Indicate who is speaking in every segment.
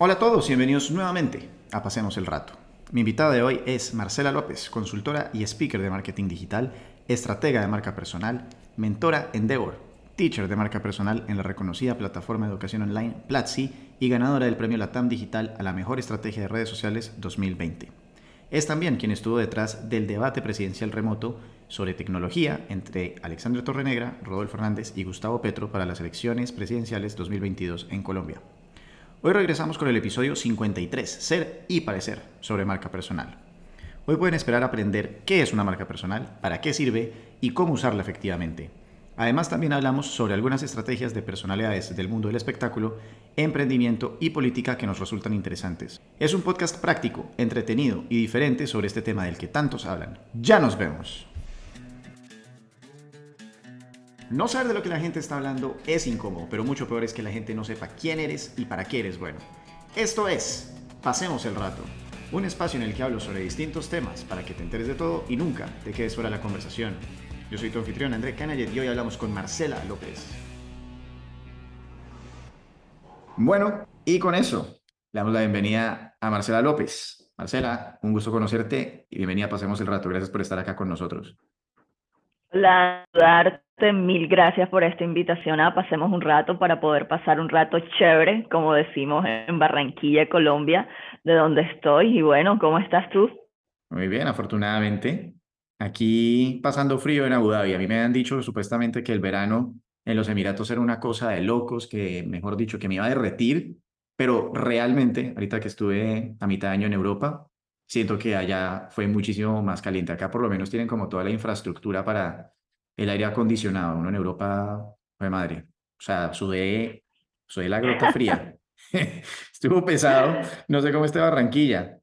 Speaker 1: Hola a todos bienvenidos nuevamente a Pasemos el Rato. Mi invitada de hoy es Marcela López, consultora y speaker de marketing digital, estratega de marca personal, mentora Endeavor, teacher de marca personal en la reconocida plataforma de educación online Platzi y ganadora del premio Latam Digital a la mejor estrategia de redes sociales 2020. Es también quien estuvo detrás del debate presidencial remoto sobre tecnología entre Alexandre Torrenegra, Rodolfo Fernández y Gustavo Petro para las elecciones presidenciales 2022 en Colombia. Hoy regresamos con el episodio 53, Ser y Parecer, sobre marca personal. Hoy pueden esperar aprender qué es una marca personal, para qué sirve y cómo usarla efectivamente. Además también hablamos sobre algunas estrategias de personalidades del mundo del espectáculo, emprendimiento y política que nos resultan interesantes. Es un podcast práctico, entretenido y diferente sobre este tema del que tantos hablan. Ya nos vemos. No saber de lo que la gente está hablando es incómodo, pero mucho peor es que la gente no sepa quién eres y para qué eres bueno. Esto es Pasemos el Rato, un espacio en el que hablo sobre distintos temas para que te enteres de todo y nunca te quedes fuera de la conversación. Yo soy tu anfitrión André Canayet y hoy hablamos con Marcela López. Bueno, y con eso le damos la bienvenida a Marcela López. Marcela, un gusto conocerte y bienvenida a Pasemos el Rato. Gracias por estar acá con nosotros.
Speaker 2: Hola, mil gracias por esta invitación a Pasemos un rato para poder pasar un rato chévere, como decimos en Barranquilla, Colombia, de donde estoy. Y bueno, ¿cómo estás tú?
Speaker 1: Muy bien, afortunadamente. Aquí pasando frío en Abu Dhabi. A mí me han dicho supuestamente que el verano en los Emiratos era una cosa de locos, que mejor dicho, que me iba a derretir, pero realmente, ahorita que estuve a mitad de año en Europa, siento que allá fue muchísimo más caliente. Acá por lo menos tienen como toda la infraestructura para el aire acondicionado. Uno en Europa, fue madre. O sea, sudé, sudé la grota fría. Estuvo pesado. No sé cómo esté Barranquilla.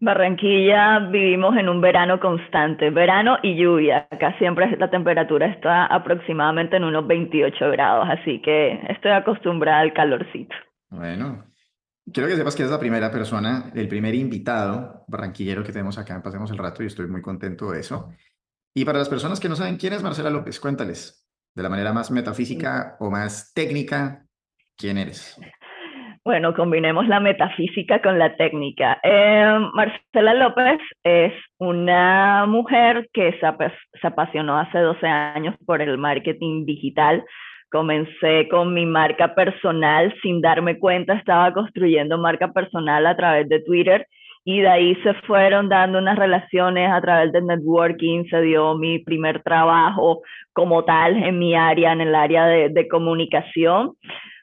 Speaker 2: Barranquilla vivimos en un verano constante, verano y lluvia. Acá siempre la temperatura está aproximadamente en unos 28 grados, así que estoy acostumbrada al calorcito.
Speaker 1: Bueno, Quiero que sepas que es la primera persona, el primer invitado barranquillero que tenemos acá Pasemos el Rato y estoy muy contento de eso. Y para las personas que no saben quién es Marcela López, cuéntales de la manera más metafísica o más técnica, ¿quién eres?
Speaker 2: Bueno, combinemos la metafísica con la técnica. Eh, Marcela López es una mujer que se, apasionó hace 12 años por el marketing digital Comencé con mi marca personal sin darme cuenta, estaba construyendo marca personal a través de Twitter y de ahí se fueron dando unas relaciones a través del networking, se dio mi primer trabajo como tal en mi área, en el área de, de comunicación.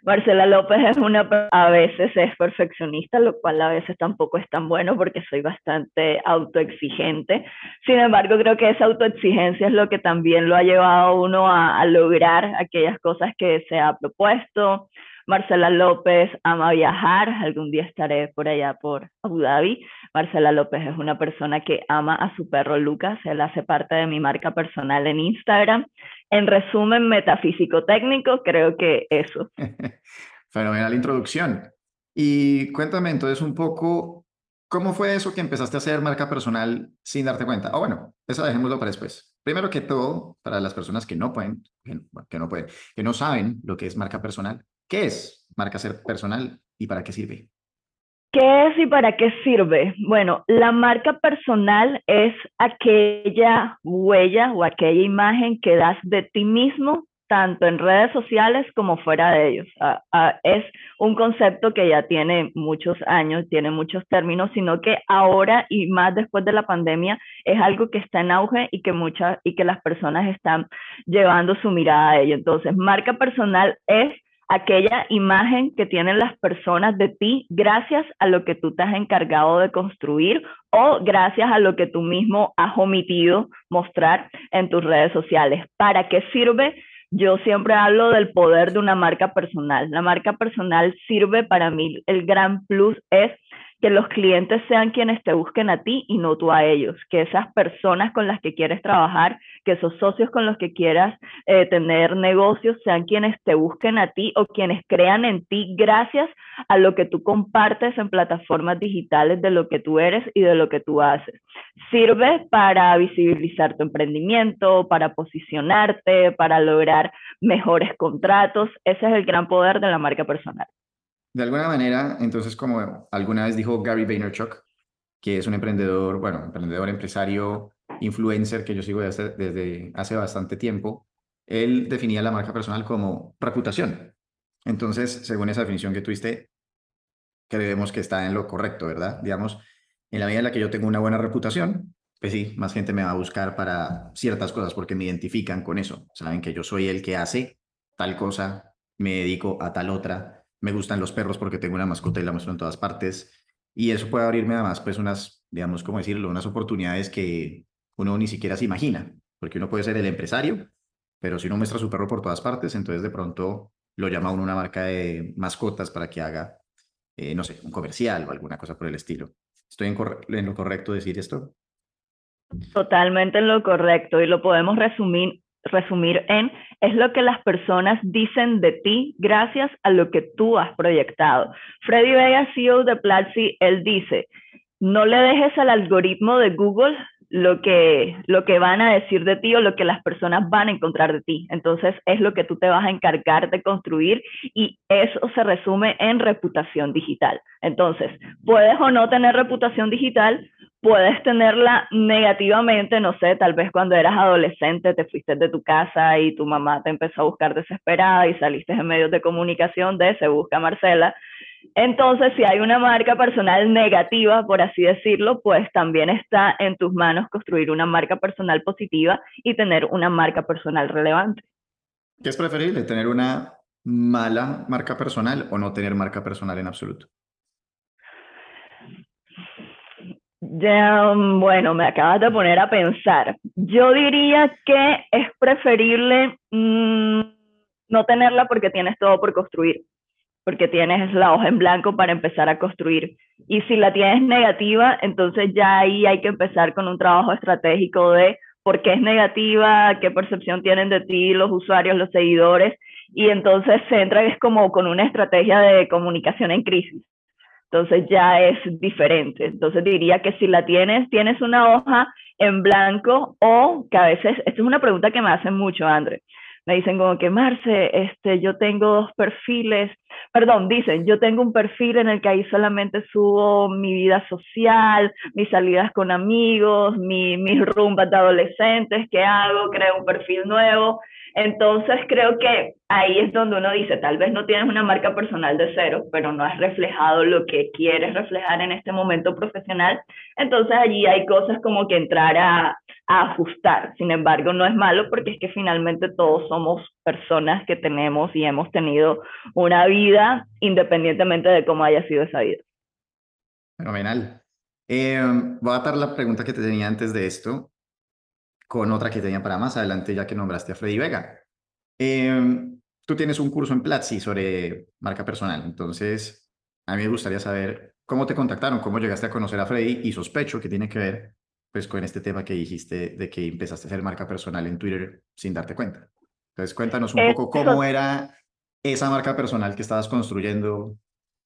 Speaker 2: Marcela López es una, a veces es perfeccionista, lo cual a veces tampoco es tan bueno porque soy bastante autoexigente. Sin embargo, creo que esa autoexigencia es lo que también lo ha llevado a uno a, a lograr aquellas cosas que se ha propuesto. Marcela López ama viajar, algún día estaré por allá por Abu Dhabi. Marcela López es una persona que ama a su perro Lucas, él hace parte de mi marca personal en Instagram. En resumen, metafísico técnico, creo que eso.
Speaker 1: Fenomenal introducción. Y cuéntame entonces un poco, ¿cómo fue eso que empezaste a hacer marca personal sin darte cuenta? O bueno, eso dejémoslo para después. Primero que todo, para las personas que no pueden, que no pueden, que no saben lo que es marca personal, ¿Qué es marca ser personal y para qué sirve?
Speaker 2: ¿Qué es y para qué sirve? Bueno, la marca personal es aquella huella o aquella imagen que das de ti mismo tanto en redes sociales como fuera de ellos. Ah, ah, es un concepto que ya tiene muchos años, tiene muchos términos, sino que ahora y más después de la pandemia es algo que está en auge y que muchas y que las personas están llevando su mirada a ello. Entonces, marca personal es aquella imagen que tienen las personas de ti gracias a lo que tú te has encargado de construir o gracias a lo que tú mismo has omitido mostrar en tus redes sociales. ¿Para qué sirve? Yo siempre hablo del poder de una marca personal. La marca personal sirve para mí, el gran plus es que los clientes sean quienes te busquen a ti y no tú a ellos, que esas personas con las que quieres trabajar, que esos socios con los que quieras eh, tener negocios sean quienes te busquen a ti o quienes crean en ti gracias a lo que tú compartes en plataformas digitales de lo que tú eres y de lo que tú haces. Sirve para visibilizar tu emprendimiento, para posicionarte, para lograr mejores contratos. Ese es el gran poder de la marca personal.
Speaker 1: De alguna manera, entonces, como alguna vez dijo Gary Vaynerchuk, que es un emprendedor, bueno, emprendedor, empresario, influencer que yo sigo desde, desde hace bastante tiempo, él definía la marca personal como reputación. Entonces, según esa definición que tuviste, creemos que está en lo correcto, ¿verdad? Digamos, en la medida en la que yo tengo una buena reputación, pues sí, más gente me va a buscar para ciertas cosas porque me identifican con eso. Saben que yo soy el que hace tal cosa, me dedico a tal otra, me gustan los perros porque tengo una mascota y la muestro en todas partes. Y eso puede abrirme además, pues, unas, digamos, ¿cómo decirlo? Unas oportunidades que uno ni siquiera se imagina, porque uno puede ser el empresario, pero si uno muestra su perro por todas partes, entonces de pronto lo llama uno una marca de mascotas para que haga, eh, no sé, un comercial o alguna cosa por el estilo. ¿Estoy en, en, lo correcto decir esto?
Speaker 2: Totalmente en lo correcto y lo podemos resumir, resumir en es lo que las personas dicen de ti gracias a lo que tú has proyectado. Freddy Vega, CEO de Platzi, él dice, no le dejes al algoritmo de Google lo que, lo que van a decir de ti o lo que las personas van a encontrar de ti. Entonces es lo que tú te vas a encargar de construir y eso se resume en reputación digital. Entonces, puedes o no tener reputación digital, puedes tenerla negativamente, no sé, tal vez cuando eras adolescente te fuiste de tu casa y tu mamá te empezó a buscar desesperada y saliste en medios de comunicación de se busca Marcela. Entonces, si hay una marca personal negativa, por así decirlo, pues también está en tus manos construir una marca personal positiva y tener una marca personal relevante.
Speaker 1: ¿Qué es preferible, tener una mala marca personal o no tener marca personal en absoluto?
Speaker 2: Ya, bueno, me acabas de poner a pensar. Yo diría que es preferible mm, no tenerla porque tienes todo por construir, porque tienes la hoja en blanco para empezar a construir. Y si la tienes negativa, entonces ya ahí hay que empezar con un trabajo estratégico de por qué es negativa, qué percepción tienen de ti los usuarios, los seguidores, y entonces se entra es como con una estrategia de comunicación en crisis entonces ya es diferente. Entonces diría que si la tienes, tienes una hoja en blanco o que a veces, esta es una pregunta que me hacen mucho, André. Me dicen como que, Marce, este, yo tengo dos perfiles, perdón, dicen, yo tengo un perfil en el que ahí solamente subo mi vida social, mis salidas con amigos, mi, mis rumbas de adolescentes, ¿qué hago? Creo un perfil nuevo. Entonces creo que ahí es donde uno dice, tal vez no tienes una marca personal de cero, pero no has reflejado lo que quieres reflejar en este momento profesional. Entonces allí hay cosas como que entrar a, ajustar. Sin embargo, no es malo porque es que finalmente todos somos personas que tenemos y hemos tenido una vida independientemente de cómo haya sido esa vida.
Speaker 1: Fenomenal. Eh, voy a dar la pregunta que te tenía antes de esto con otra que tenía para más adelante, ya que nombraste a Freddy Vega. Em, tú tienes un curso en Platzi sobre marca personal, entonces a mí me gustaría saber cómo te contactaron, cómo llegaste a conocer a Freddy y sospecho que tiene que ver pues con este tema que dijiste de que empezaste a hacer marca personal en Twitter sin darte cuenta. Entonces cuéntanos un poco cómo era esa marca personal que estabas construyendo,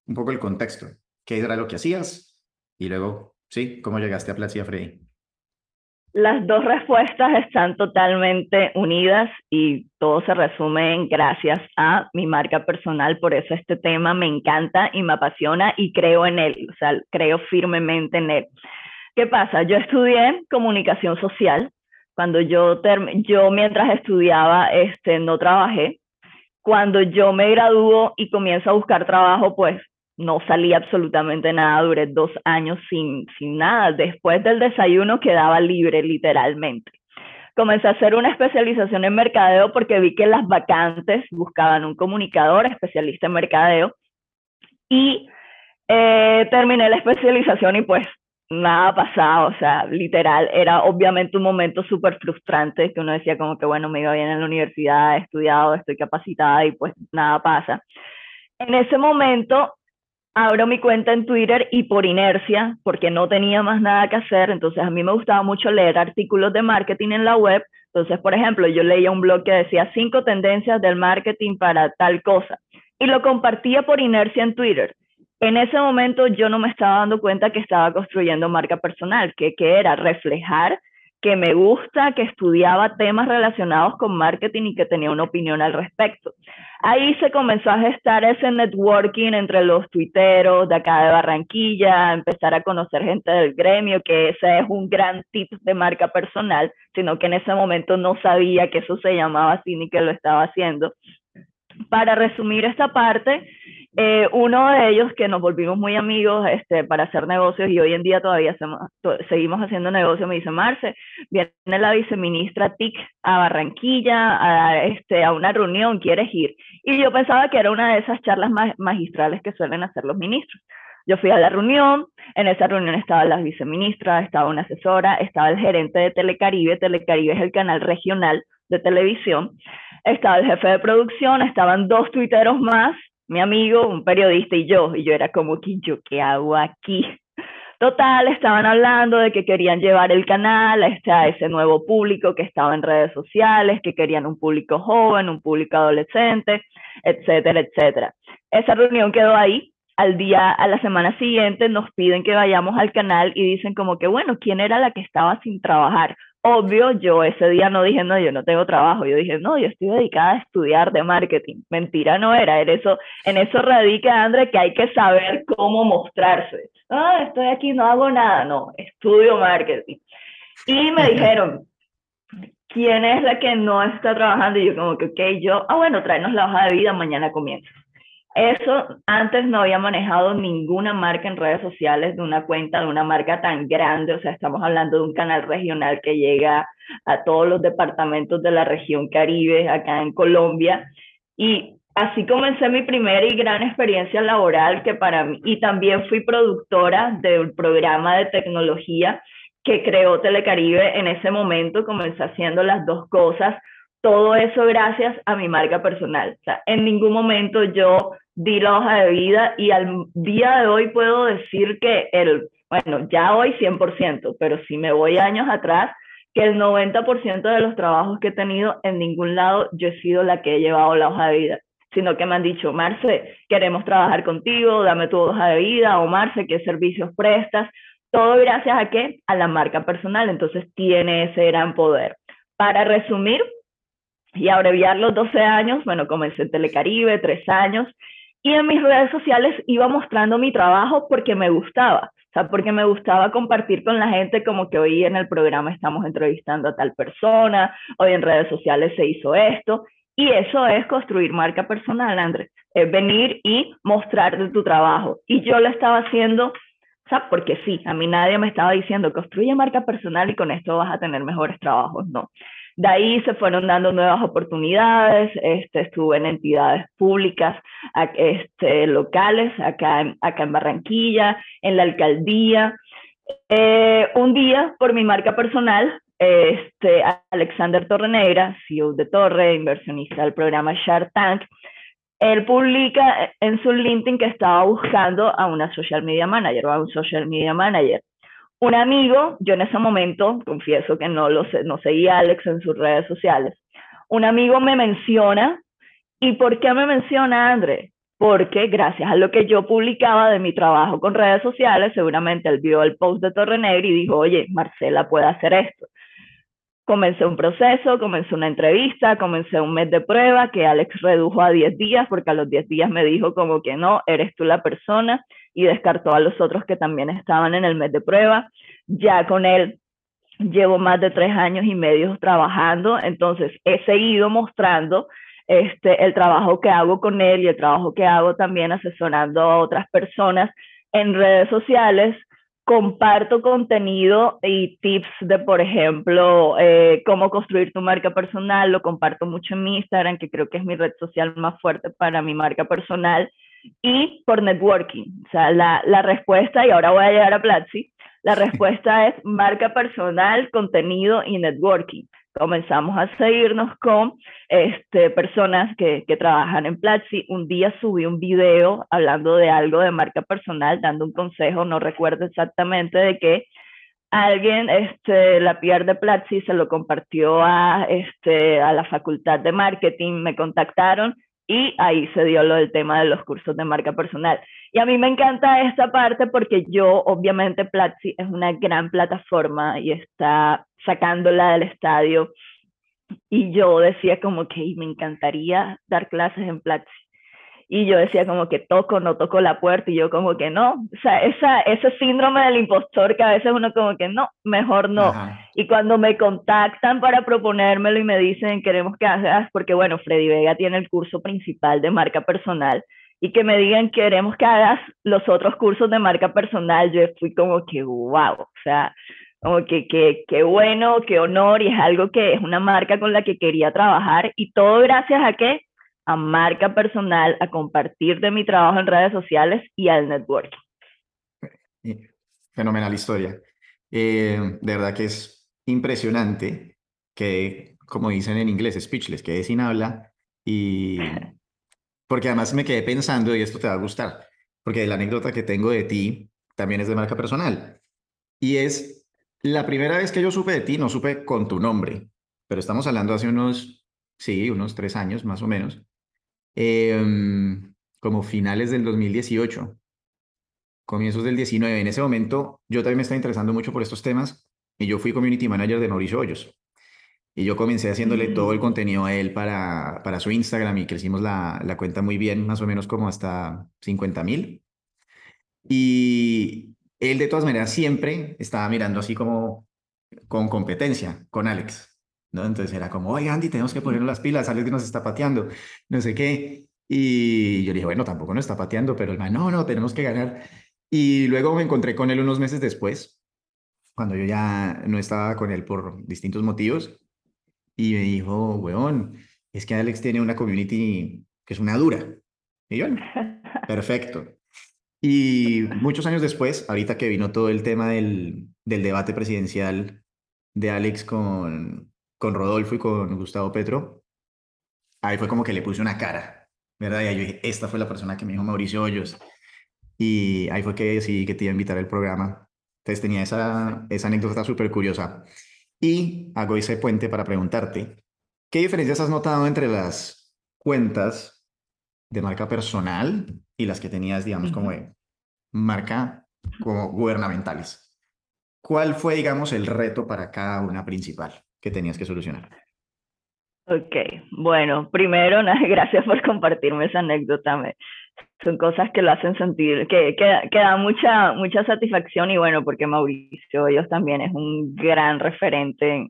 Speaker 1: un poco el contexto, qué era lo que hacías y luego, sí, cómo llegaste a Platzi y a Freddy.
Speaker 2: Las dos respuestas están totalmente unidas y todo se resume en gracias a mi marca personal. Por eso este tema me encanta y me apasiona y creo en él, o sea, creo firmemente en él. ¿Qué pasa? Yo estudié comunicación social. Cuando yo, yo mientras estudiaba, este, no trabajé. Cuando yo me graduó y comienzo a buscar trabajo, pues no salí absolutamente nada, duré dos años sin, sin nada. Después del desayuno quedaba libre literalmente. Comencé a hacer una especialización en mercadeo porque vi que las vacantes buscaban un comunicador especialista en mercadeo y eh, terminé la especialización y pues nada pasaba, o sea, literal, era obviamente un momento súper frustrante que uno decía como que bueno, me iba bien en la universidad, he estudiado, estoy capacitada y pues nada pasa. En ese momento abro mi cuenta en Twitter y por inercia, porque no tenía más nada que hacer, entonces a mí me gustaba mucho leer artículos de marketing en la web. Entonces, por ejemplo, yo leía un blog que decía cinco tendencias del marketing para tal cosa y lo compartía por inercia en Twitter. En ese momento yo no me estaba dando cuenta que estaba construyendo marca personal, que, que era reflejar que me gusta, que estudiaba temas relacionados con marketing y que tenía una opinión al respecto. Ahí se comenzó a gestar ese networking entre los tuiteros de acá de Barranquilla, empezar a conocer gente del gremio, que ese es un gran tip de marca personal, sino que en ese momento no sabía que eso se llamaba así ni que lo estaba haciendo. Para resumir esta parte, eh, uno de ellos que nos volvimos muy amigos este, para hacer negocios y hoy en día todavía seguimos haciendo negocios, me dice Marce, viene la viceministra TIC a Barranquilla a, este, a una reunión, ¿quieres ir? Y yo pensaba que era una de esas charlas magistrales que suelen hacer los ministros. Yo fui a la reunión, en esa reunión estaba la viceministra, estaba una asesora, estaba el gerente de Telecaribe, Telecaribe es el canal regional de televisión, estaba el jefe de producción, estaban dos tuiteros más, mi amigo, un periodista y yo, y yo era como que yo qué hago aquí. Total, estaban hablando de que querían llevar el canal a, este, a ese nuevo público que estaba en redes sociales, que querían un público joven, un público adolescente, etcétera, etcétera. Esa reunión quedó ahí. Al día, a la semana siguiente nos piden que vayamos al canal y dicen como que, bueno, ¿quién era la que estaba sin trabajar? Obvio, yo ese día no dije, no, yo no tengo trabajo, yo dije, no, yo estoy dedicada a estudiar de marketing. Mentira no era, en eso, en eso radica, André, que hay que saber cómo mostrarse. Ah, estoy aquí, no hago nada, no, estudio marketing. Y me dijeron, ¿quién es la que no está trabajando? Y yo como que, ok, yo, ah, bueno, tráenos la hoja de vida, mañana comienza. Eso antes no había manejado ninguna marca en redes sociales de una cuenta de una marca tan grande, o sea, estamos hablando de un canal regional que llega a todos los departamentos de la región Caribe, acá en Colombia. Y así comencé mi primera y gran experiencia laboral que para mí, y también fui productora del programa de tecnología que creó Telecaribe en ese momento, comencé haciendo las dos cosas todo eso gracias a mi marca personal. O sea, en ningún momento yo di la hoja de vida y al día de hoy puedo decir que el, bueno, ya hoy 100%, pero si me voy años atrás, que el 90% de los trabajos que he tenido en ningún lado yo he sido la que he llevado la hoja de vida, sino que me han dicho, Marce, queremos trabajar contigo, dame tu hoja de vida, o Marce, ¿qué servicios prestas? Todo gracias a qué? A la marca personal, entonces tiene ese gran poder. Para resumir, y abreviar los 12 años, bueno, comencé en Telecaribe, tres años, y en mis redes sociales iba mostrando mi trabajo porque me gustaba, o sea, porque me gustaba compartir con la gente como que hoy en el programa estamos entrevistando a tal persona, hoy en redes sociales se hizo esto, y eso es construir marca personal, Andrés, es venir y mostrar tu trabajo. Y yo lo estaba haciendo, porque sí, a mí nadie me estaba diciendo, construye marca personal y con esto vas a tener mejores trabajos, no. De ahí se fueron dando nuevas oportunidades, este, estuve en entidades públicas este, locales, acá en, Barranquilla, en la alcaldía. Eh, un día, por mi marca personal, este, Alexander Torrenegra, CEO de Torre, inversionista del programa Shark Tank, él publica en su LinkedIn que estaba buscando a una social media manager o a un social media manager un amigo, yo en ese momento, confieso que no lo sé, no seguía a Alex en sus redes sociales, un amigo me menciona, ¿y por qué me menciona André? Porque gracias a lo que yo publicaba de mi trabajo con redes sociales, seguramente él vio el post de Torre Negra y dijo, oye, Marcela puede hacer esto. Comencé un proceso, comencé una entrevista, comencé un mes de prueba que Alex redujo a 10 días porque a los 10 días me dijo como que no, eres tú la persona y descartó a los otros que también estaban en el mes de prueba. Ya con él llevo más de tres años y medio trabajando, entonces he seguido mostrando este, el trabajo que hago con él y el trabajo que hago también asesorando a otras personas en redes sociales. Comparto contenido y tips de, por ejemplo, eh, cómo construir tu marca personal. Lo comparto mucho en mi Instagram, que creo que es mi red social más fuerte para mi marca personal y por networking. O sea, la, la respuesta, y ahora voy a llegar a Platzi, la respuesta es marca personal, contenido y networking. Comenzamos a seguirnos con este, personas que, que trabajan en Platzi. Un día subí un video hablando de algo de marca personal, dando un consejo, no recuerdo exactamente de qué. Alguien, este, la PR de Platzi se lo compartió a, este, a la facultad de marketing, me contactaron y ahí se dio lo del tema de los cursos de marca personal. Y a mí me encanta esta parte porque yo, obviamente, Platzi es una gran plataforma y está sacándola del estadio. Y yo decía como que me encantaría dar clases en Platzi y yo decía como que toco, no toco la puerta y yo como que no, o sea, esa, ese síndrome del impostor que a veces uno como que no, mejor no. Y cuando me contactan para proponérmelo y me dicen queremos que hagas, porque bueno, Freddy Vega tiene el curso principal de marca personal y que me digan queremos que hagas los otros cursos de marca personal, yo fui como que wow, o sea, como que qué bueno, qué honor y es algo que es una marca con la que quería trabajar y todo gracias a que a marca personal, a compartir de mi trabajo en redes sociales y al networking.
Speaker 1: Fenomenal historia. Eh, de verdad que es impresionante que, como dicen en inglés, speechless, quedé sin habla y porque además me quedé pensando y esto te va a gustar, porque la anécdota que tengo de ti también es de marca personal y es la primera vez que yo supe de ti, no supe con tu nombre, pero estamos hablando hace unos, sí, unos tres años más o menos, Em, como finales del 2018, comienzos del 19. En ese momento yo también me estaba interesando mucho por estos temas y yo fui community manager de Mauricio Hoyos. Y yo comencé haciéndole todo el mm. contenido a él para, para su Instagram y crecimos la, la cuenta muy bien, más o menos como hasta 50 mil. Y él de todas maneras siempre estaba mirando así como con competencia con Alex. ¿No? Entonces era como, oye, Andy, tenemos que ponernos las pilas, alguien nos está pateando, no sé qué. Y yo dije, bueno, tampoco nos está pateando, pero el man, no, no, tenemos que ganar. Y luego me encontré con él unos meses después, cuando yo ya no estaba con él por distintos motivos, y me dijo, weón, es que Alex tiene una community que es una dura. Y yo, perfecto. Y muchos años después, ahorita que vino todo el tema del, del debate presidencial de Alex con, con Rodolfo y con Gustavo Petro, ahí fue como que le puse una cara, ¿verdad? Y ahí yo dije, esta fue la persona que me dijo Mauricio Hoyos. Y ahí fue que decidí que te iba a invitar al programa. Entonces tenía esa, esa anécdota súper curiosa. Y hago ese puente para preguntarte, ¿qué diferencias has notado entre las cuentas de marca personal y las que tenías, digamos, como de marca como gubernamentales? ¿Cuál fue, digamos, el reto para cada una principal? Que tenías que solucionar?
Speaker 2: Ok, bueno, primero, gracias por compartirme esa anécdota. Me, son cosas que lo hacen sentir, que, que, da mucha, mucha satisfacción y bueno, porque Mauricio ellos también es un gran referente en,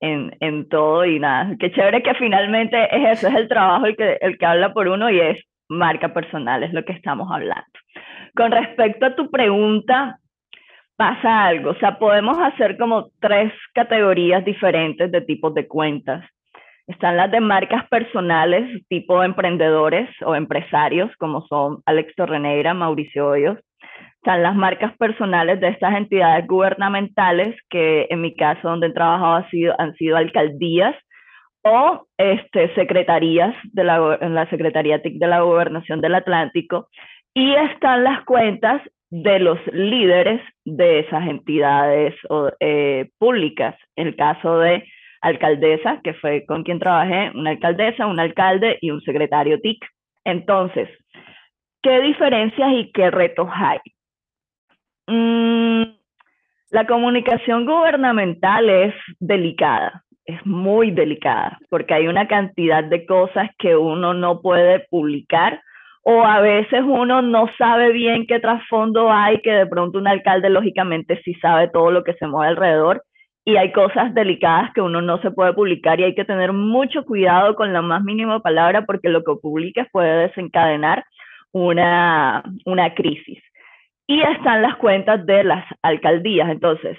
Speaker 2: en, en, todo y nada, qué chévere que finalmente es eso, es el trabajo el que, el que habla por uno y es marca personal, es lo que estamos hablando. Con respecto a tu pregunta, pasa algo. O sea, podemos hacer como tres categorías diferentes de tipos de cuentas. Están las de marcas personales, tipo emprendedores o empresarios, como son Alex Torreneira, Mauricio Hoyos. Están las marcas personales de estas entidades gubernamentales, que en mi caso donde he trabajado han sido alcaldías o este, secretarías de la, en la Secretaría TIC de la Gobernación del Atlántico. Y están las cuentas de los líderes de esas entidades eh, públicas. En el caso de alcaldesa, que fue con quien trabajé, una alcaldesa, un alcalde y un secretario TIC. Entonces, ¿qué diferencias y qué retos hay? Mm, la comunicación gubernamental es delicada, es muy delicada, porque hay una cantidad de cosas que uno no puede publicar o a veces uno no sabe bien qué trasfondo hay, que de pronto un alcalde lógicamente sí sabe todo lo que se mueve alrededor y hay cosas delicadas que uno no se puede publicar y hay que tener mucho cuidado con la más mínima palabra porque lo que publiques puede desencadenar una, una crisis. Y están las cuentas de las alcaldías. Entonces,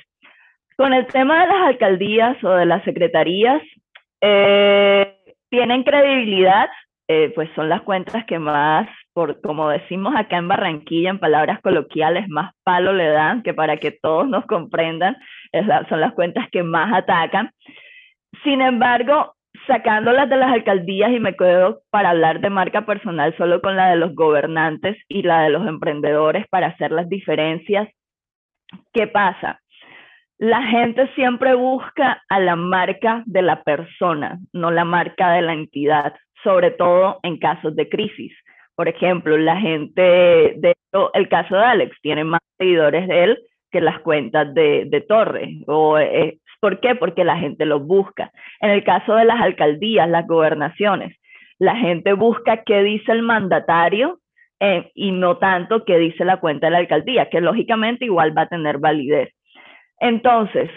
Speaker 2: con el tema de las alcaldías o de las secretarías, eh, tienen credibilidad, eh, pues son las cuentas que más por, como decimos acá en Barranquilla, en palabras coloquiales, más palo le dan, que para que todos nos comprendan, son las cuentas que más atacan. Sin embargo, sacándolas de las alcaldías y me quedo para hablar de marca personal solo con la de los gobernantes y la de los emprendedores para hacer las diferencias. ¿Qué pasa? La gente siempre busca a la marca de la persona, no la marca de la entidad. Sobre todo en casos de crisis. Por ejemplo, la gente, de el caso de Alex, tiene más seguidores de él que las cuentas de, de Torres. O, eh, ¿Por qué? Porque la gente los busca. En el caso de las alcaldías, las gobernaciones, la gente busca qué dice el mandatario eh, y no tanto qué dice la cuenta de la alcaldía, que lógicamente igual va a tener validez. Entonces,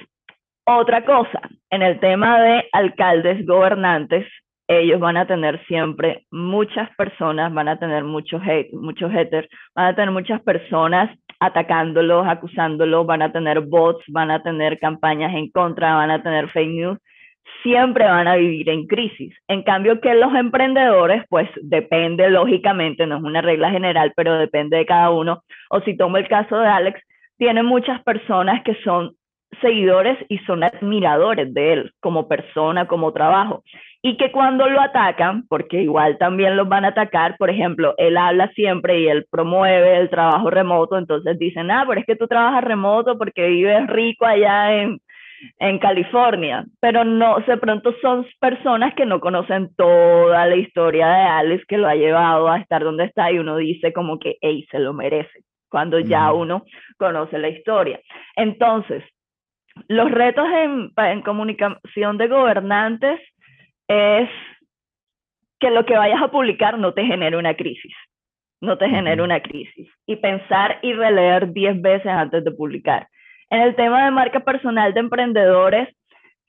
Speaker 2: otra cosa, en el tema de alcaldes gobernantes, ellos van a tener siempre muchas personas, van a tener muchos hate, muchos haters, van a tener muchas personas atacándolos, acusándolos, van a tener bots, van a tener campañas en contra, van a tener fake news, siempre van a vivir en crisis. En cambio que los emprendedores, pues depende lógicamente, no es una regla general, pero depende de cada uno. O si tomo el caso de Alex, tiene muchas personas que son seguidores y son admiradores de él como persona, como trabajo. Y que cuando lo atacan, porque igual también los van a atacar, por ejemplo, él habla siempre y él promueve el trabajo remoto, entonces dicen, ah, pero es que tú trabajas remoto porque vives rico allá en, en California, pero no, de pronto son personas que no conocen toda la historia de Alex que lo ha llevado a estar donde está y uno dice como que, hey, se lo merece, cuando ya uno conoce la historia. Entonces, los retos en, en comunicación de gobernantes es que lo que vayas a publicar no te genere una crisis, no te genere una crisis. Y pensar y releer 10 veces antes de publicar. En el tema de marca personal de emprendedores,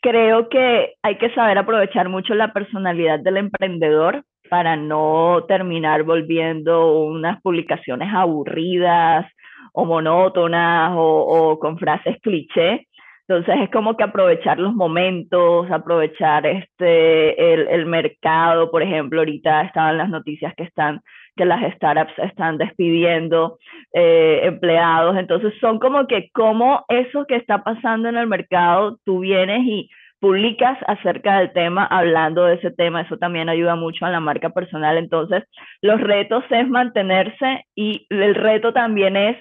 Speaker 2: creo que hay que saber aprovechar mucho la personalidad del emprendedor para no terminar volviendo unas publicaciones aburridas o monótonas o, o con frases cliché, entonces es como que aprovechar los momentos, aprovechar este, el, el, mercado, por ejemplo, ahorita estaban las noticias que están, que las startups están despidiendo eh, empleados, entonces son como que como eso que está pasando en el mercado, tú vienes y publicas acerca del tema, hablando de ese tema, eso también ayuda mucho a la marca personal, entonces los retos es mantenerse y el reto también es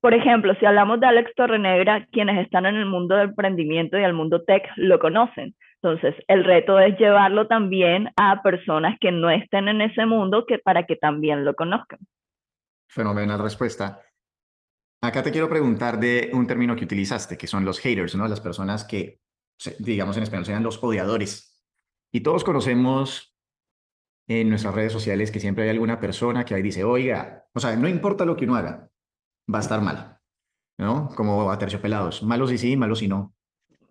Speaker 2: por ejemplo, si hablamos de Alex Torrenegra, quienes están en el mundo del emprendimiento y el mundo tech lo conocen. Entonces, el reto es llevarlo también a personas que no estén en ese mundo que, para que también lo conozcan.
Speaker 1: Fenomenal respuesta. Acá te quiero preguntar de un término que utilizaste, que son los haters, ¿no? Las personas que, digamos en español, sean los odiadores. Y todos conocemos en nuestras redes sociales que siempre hay alguna persona que ahí dice, oiga, o sea, no importa lo que uno haga, va a estar mal, ¿no? Como a terciopelados, malos y sí, malos y no.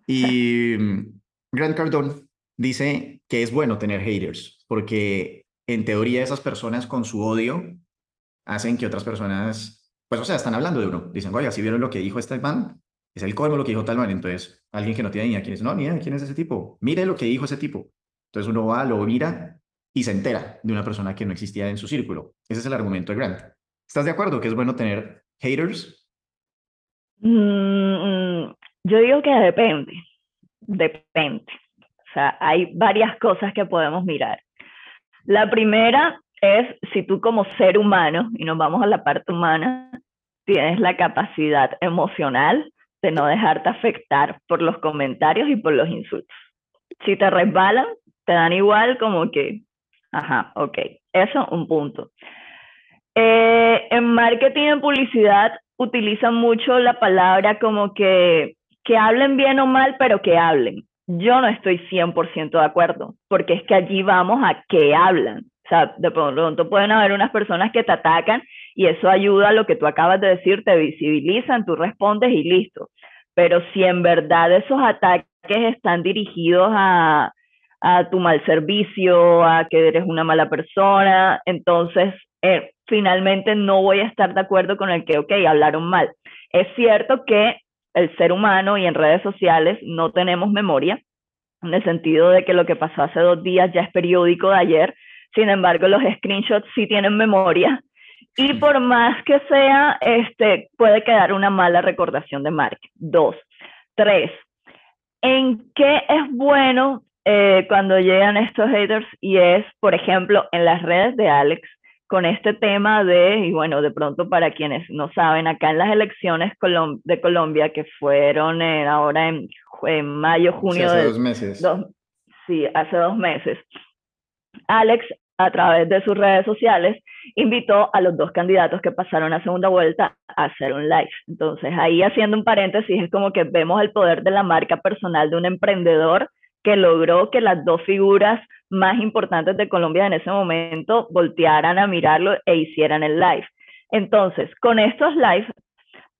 Speaker 1: Y mm, Grant Cardone dice que es bueno tener haters, porque en teoría esas personas con su odio hacen que otras personas, pues o sea, están hablando de uno. Dicen, oye, si vieron lo que dijo este man, es el colmo lo que dijo tal man. Entonces, alguien que no tiene ni a quién es, no, ni quién es ese tipo. Mire lo que dijo ese tipo. Entonces uno va, lo mira y se entera de una persona que no existía en su círculo. Ese es el argumento de Grant. ¿Estás de acuerdo que es bueno tener haters?
Speaker 2: Mm, yo digo que depende, depende. O sea, hay varias cosas que podemos mirar. La primera es si tú como ser humano, y nos vamos a la parte humana, tienes la capacidad emocional de no dejarte afectar por los comentarios y por los insultos. Si te resbalan, te dan igual como que, ajá, ok, eso un punto. Eh, en marketing en publicidad utilizan mucho la palabra como que, que hablen bien o mal, pero que hablen. Yo no estoy 100% de acuerdo, porque es que allí vamos a que hablan. O sea, de pronto pueden haber unas personas que te atacan y eso ayuda a lo que tú acabas de decir, te visibilizan, tú respondes y listo. Pero si en verdad esos ataques están dirigidos a, a tu mal servicio, a que eres una mala persona, entonces eh, finalmente no voy a estar de acuerdo con el que, ok, hablaron mal. Es cierto que el ser humano y en redes sociales no tenemos memoria, en el sentido de que lo que pasó hace dos días ya es periódico de ayer, sin embargo los screenshots sí tienen memoria y por más que sea, este, puede quedar una mala recordación de Mark. Dos. Tres. ¿En qué es bueno eh, cuando llegan estos haters? Y es, por ejemplo, en las redes de Alex, con este tema de, y bueno, de pronto para quienes no saben, acá en las elecciones de Colombia que fueron ahora en, mayo, junio
Speaker 1: hace
Speaker 2: de...
Speaker 1: dos meses.
Speaker 2: sí, hace dos meses. Alex a través de sus redes sociales, invitó a los dos candidatos que pasaron a segunda vuelta a hacer un live. Entonces, ahí haciendo un paréntesis, es como que vemos el poder de la marca personal de un emprendedor que logró que las dos figuras más importantes de Colombia en ese momento voltearan a mirarlo e hicieran el live. Entonces, con estos lives,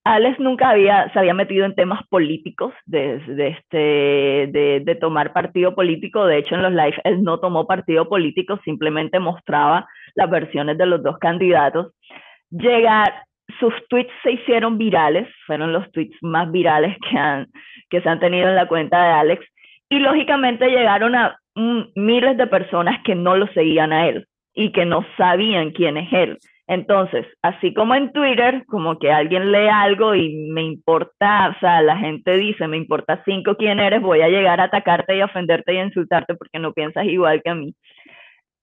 Speaker 2: Alex nunca había, se había metido en temas políticos, de, este, de, tomar partido político. De hecho, en los lives él no tomó partido político, simplemente mostraba las versiones de los dos candidatos. Llegar, sus tweets se hicieron virales, fueron los tweets más virales que, han, que se han tenido en la cuenta de Alex. Y lógicamente llegaron a miles de personas que no lo seguían a él y que no sabían quién es él. Entonces, así como en Twitter, como que alguien lee algo y me importa, o sea, la gente dice, me importa cinco quién eres, voy a llegar a atacarte y ofenderte y insultarte porque no piensas igual que a mí.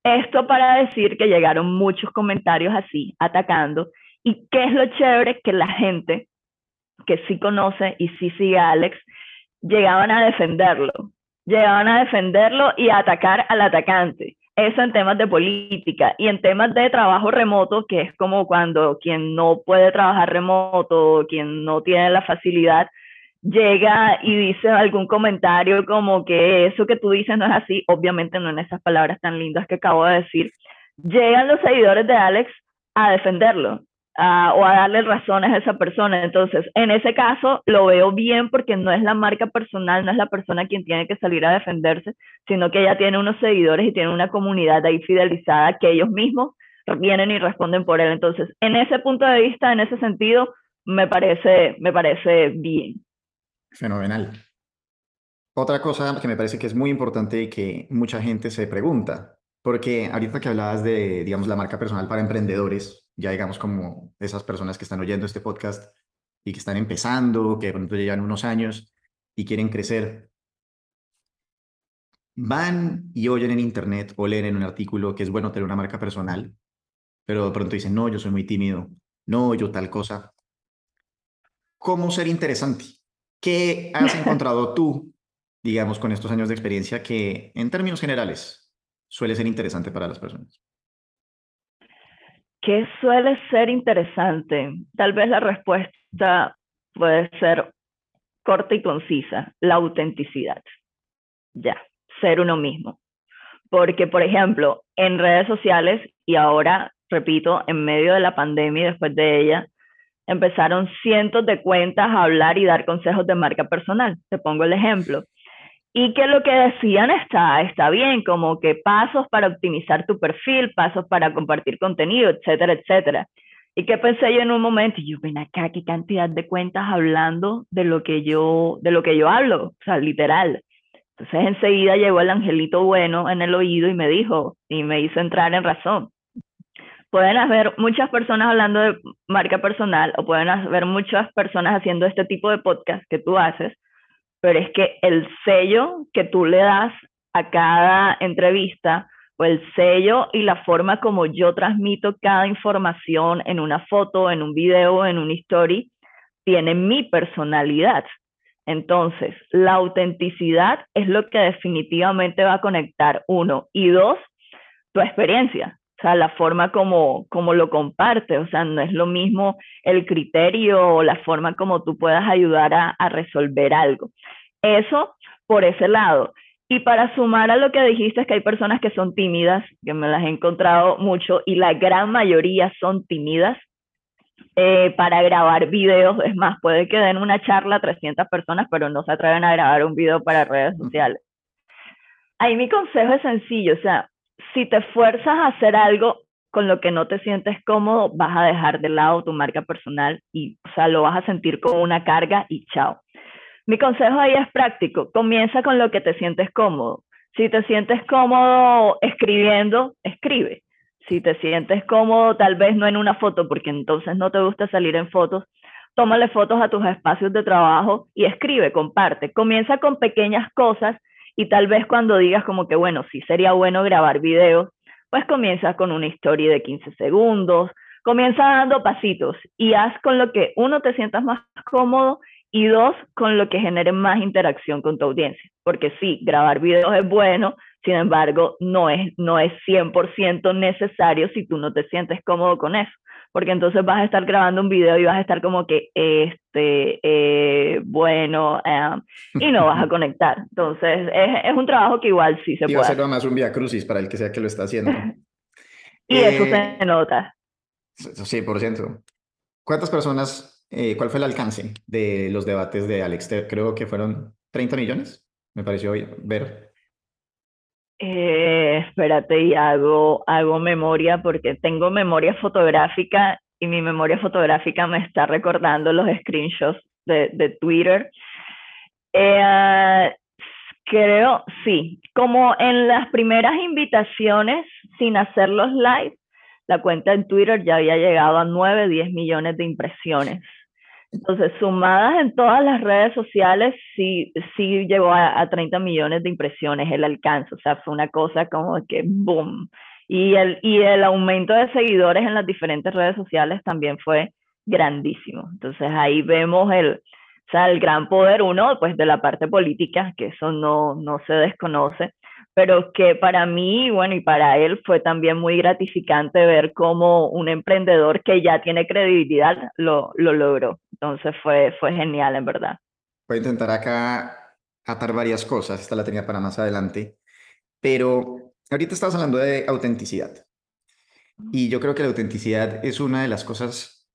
Speaker 2: Esto para decir que llegaron muchos comentarios así, atacando. ¿Y qué es lo chévere? Que la gente que sí conoce y sí sigue a Alex, llegaban a defenderlo, llegaban a defenderlo y a atacar al atacante. Eso en temas de política. Y en temas de trabajo remoto, que es como cuando quien no puede trabajar remoto, quien no tiene la facilidad, llega y dice algún comentario como que eso que tú dices no es así, obviamente no en esas palabras tan lindas que acabo de decir, llegan los seguidores de Alex a defenderlo o a darle razones a esa persona. Entonces, en ese caso lo veo bien porque no es la marca personal, no es la persona quien tiene que salir a defenderse, sino que ella tiene unos seguidores y tiene una comunidad ahí fidelizada que ellos mismos vienen y responden por él. Entonces, en ese punto de vista, en ese sentido, me parece, me parece bien.
Speaker 1: Fenomenal. Otra cosa que me parece que es muy importante y que mucha gente se pregunta, porque ahorita que hablabas de, digamos, la marca personal para emprendedores, ya digamos como esas personas que están oyendo este podcast y que están empezando, que de pronto llevan unos años y quieren crecer, van y oyen en internet o leen en un artículo que es bueno tener una marca personal, pero de pronto dicen, no, yo soy muy tímido, no, yo tal cosa. ¿Cómo ser interesante? ¿Qué has encontrado tú, digamos, con estos años de experiencia que en términos generales suele ser interesante para las personas?
Speaker 2: ¿Qué suele ser interesante? Tal vez la respuesta puede ser corta y concisa, la autenticidad. Ya, ser uno mismo. Porque, por ejemplo, en redes sociales, y ahora, repito, en medio de la pandemia y después de ella, empezaron cientos de cuentas a hablar y dar consejos de marca personal. Te pongo el ejemplo y que lo que decían está, está bien, como que pasos para optimizar tu perfil, pasos para compartir contenido, etcétera, etcétera. Y que pensé yo en un momento, yo ven acá, qué cantidad de cuentas hablando de lo que yo, de lo que yo hablo, o sea, literal. Entonces enseguida llegó el angelito bueno en el oído y me dijo, y me hizo entrar en razón. Pueden haber muchas personas hablando de marca personal o pueden haber muchas personas haciendo este tipo de podcast que tú haces, pero es que el sello que tú le das a cada entrevista o el sello y la forma como yo transmito cada información en una foto, en un video, en una story, tiene mi personalidad. Entonces, la autenticidad es lo que definitivamente va a conectar, uno, y dos, tu experiencia, o sea, la forma como, como lo comparte, o sea, no es lo mismo el criterio o la forma como tú puedas ayudar a, a resolver algo. Eso por ese lado. Y para sumar a lo que dijiste, es que hay personas que son tímidas, que me las he encontrado mucho, y la gran mayoría son tímidas eh, para grabar videos. Es más, puede que den una charla a 300 personas, pero no se atreven a grabar un video para redes sociales. Ahí mi consejo es sencillo, o sea, si te fuerzas a hacer algo con lo que no te sientes cómodo, vas a dejar de lado tu marca personal y, o sea, lo vas a sentir como una carga y chao. Mi consejo ahí es práctico. Comienza con lo que te sientes cómodo. Si te sientes cómodo escribiendo, escribe. Si te sientes cómodo, tal vez no en una foto, porque entonces no te gusta salir en fotos, tómale fotos a tus espacios de trabajo y escribe, comparte. Comienza con pequeñas cosas y tal vez cuando digas como que, bueno, sí sería bueno grabar videos, pues comienza con una historia de 15 segundos, comienza dando pasitos y haz con lo que uno te sientas más cómodo y dos, con lo que genere más interacción con tu audiencia. Porque sí, grabar videos es bueno Sin embargo, no es, no es 100% necesario si tú no te sientes cómodo con eso, porque entonces vas a estar grabando un video y vas a estar como que, este, eh, bueno, eh, y no vas a conectar. Entonces, es, es, un trabajo que igual sí se puede.
Speaker 1: hacer más un vía crucis para el que sea que lo está haciendo.
Speaker 2: y eso se nota.
Speaker 1: Sí, por ciento. ¿Cuántas personas, cuál fue el alcance de los debates de Alex? Creo que fueron 30 millones, me pareció ver.
Speaker 2: Eh, espérate y hago, hago memoria porque tengo memoria fotográfica y mi memoria fotográfica me está recordando los screenshots de, Twitter. Eh, creo, sí, como en las primeras invitaciones, sin hacer los live, la cuenta en Twitter ya había llegado a 9, 10 millones de impresiones. Entonces, sumadas en todas las redes sociales, sí, sí llegó a, 30 millones de impresiones el alcance. O sea, fue una cosa como que boom. Y el, y el aumento de seguidores en las diferentes redes sociales también fue grandísimo. Entonces, ahí vemos el, o sea, el gran poder, uno, pues de la parte política, que eso no, no se desconoce, pero que para mí, bueno, y para él fue también muy gratificante ver cómo un emprendedor que ya tiene credibilidad lo, lo logró. Entonces fue, fue genial, en verdad.
Speaker 1: Voy a intentar acá atar varias cosas, esta la tenía para más adelante, pero ahorita estamos hablando de autenticidad. Y yo creo que la autenticidad es una de las cosas,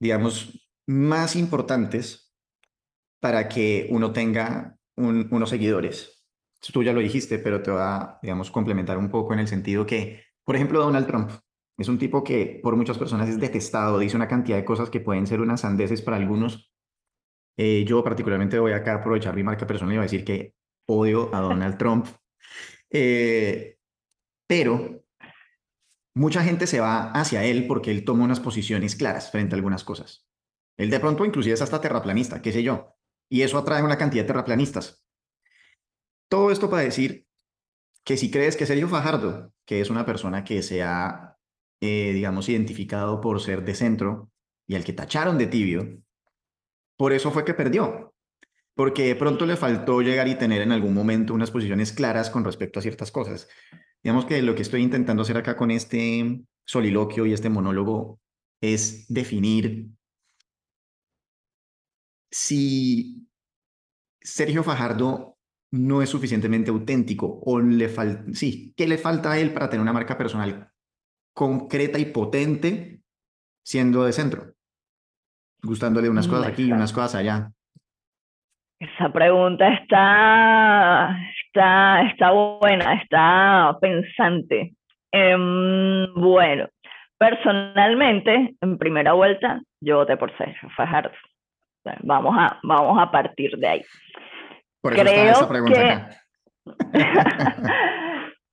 Speaker 1: digamos, más importantes para que uno tenga unos seguidores tú ya lo dijiste, pero te va a, digamos, complementar un poco en el sentido que, por ejemplo, Donald Trump es un tipo que por muchas personas es detestado, dice una cantidad de cosas que pueden ser unas sandeces para algunos. Eh, yo particularmente voy acá a aprovechar mi marca personal y voy a decir que odio a Donald Trump. Eh, pero mucha gente se va hacia él porque él toma unas posiciones claras frente a algunas cosas. Él de pronto inclusive es hasta terraplanista, qué sé yo. Y eso atrae una cantidad de terraplanistas. Todo esto para decir que si crees que Sergio Fajardo, que es una persona que se ha, eh, digamos, identificado por ser de centro y al que tacharon de tibio, por eso fue que perdió. Porque pronto le faltó llegar y tener en algún momento unas posiciones claras con respecto a ciertas cosas. Digamos que lo que estoy intentando hacer acá con este soliloquio y este monólogo es definir si Sergio Fajardo no es suficientemente auténtico o le falta, sí, ¿qué le falta a él para tener una marca personal concreta y potente siendo de centro? Gustándole unas cosas aquí y unas cosas allá.
Speaker 2: Esa pregunta está, está, está buena, está pensante. Em, bueno, personalmente, en primera vuelta, yo voté por Sergio Fajardo. Vamos a, vamos a partir de ahí creo que,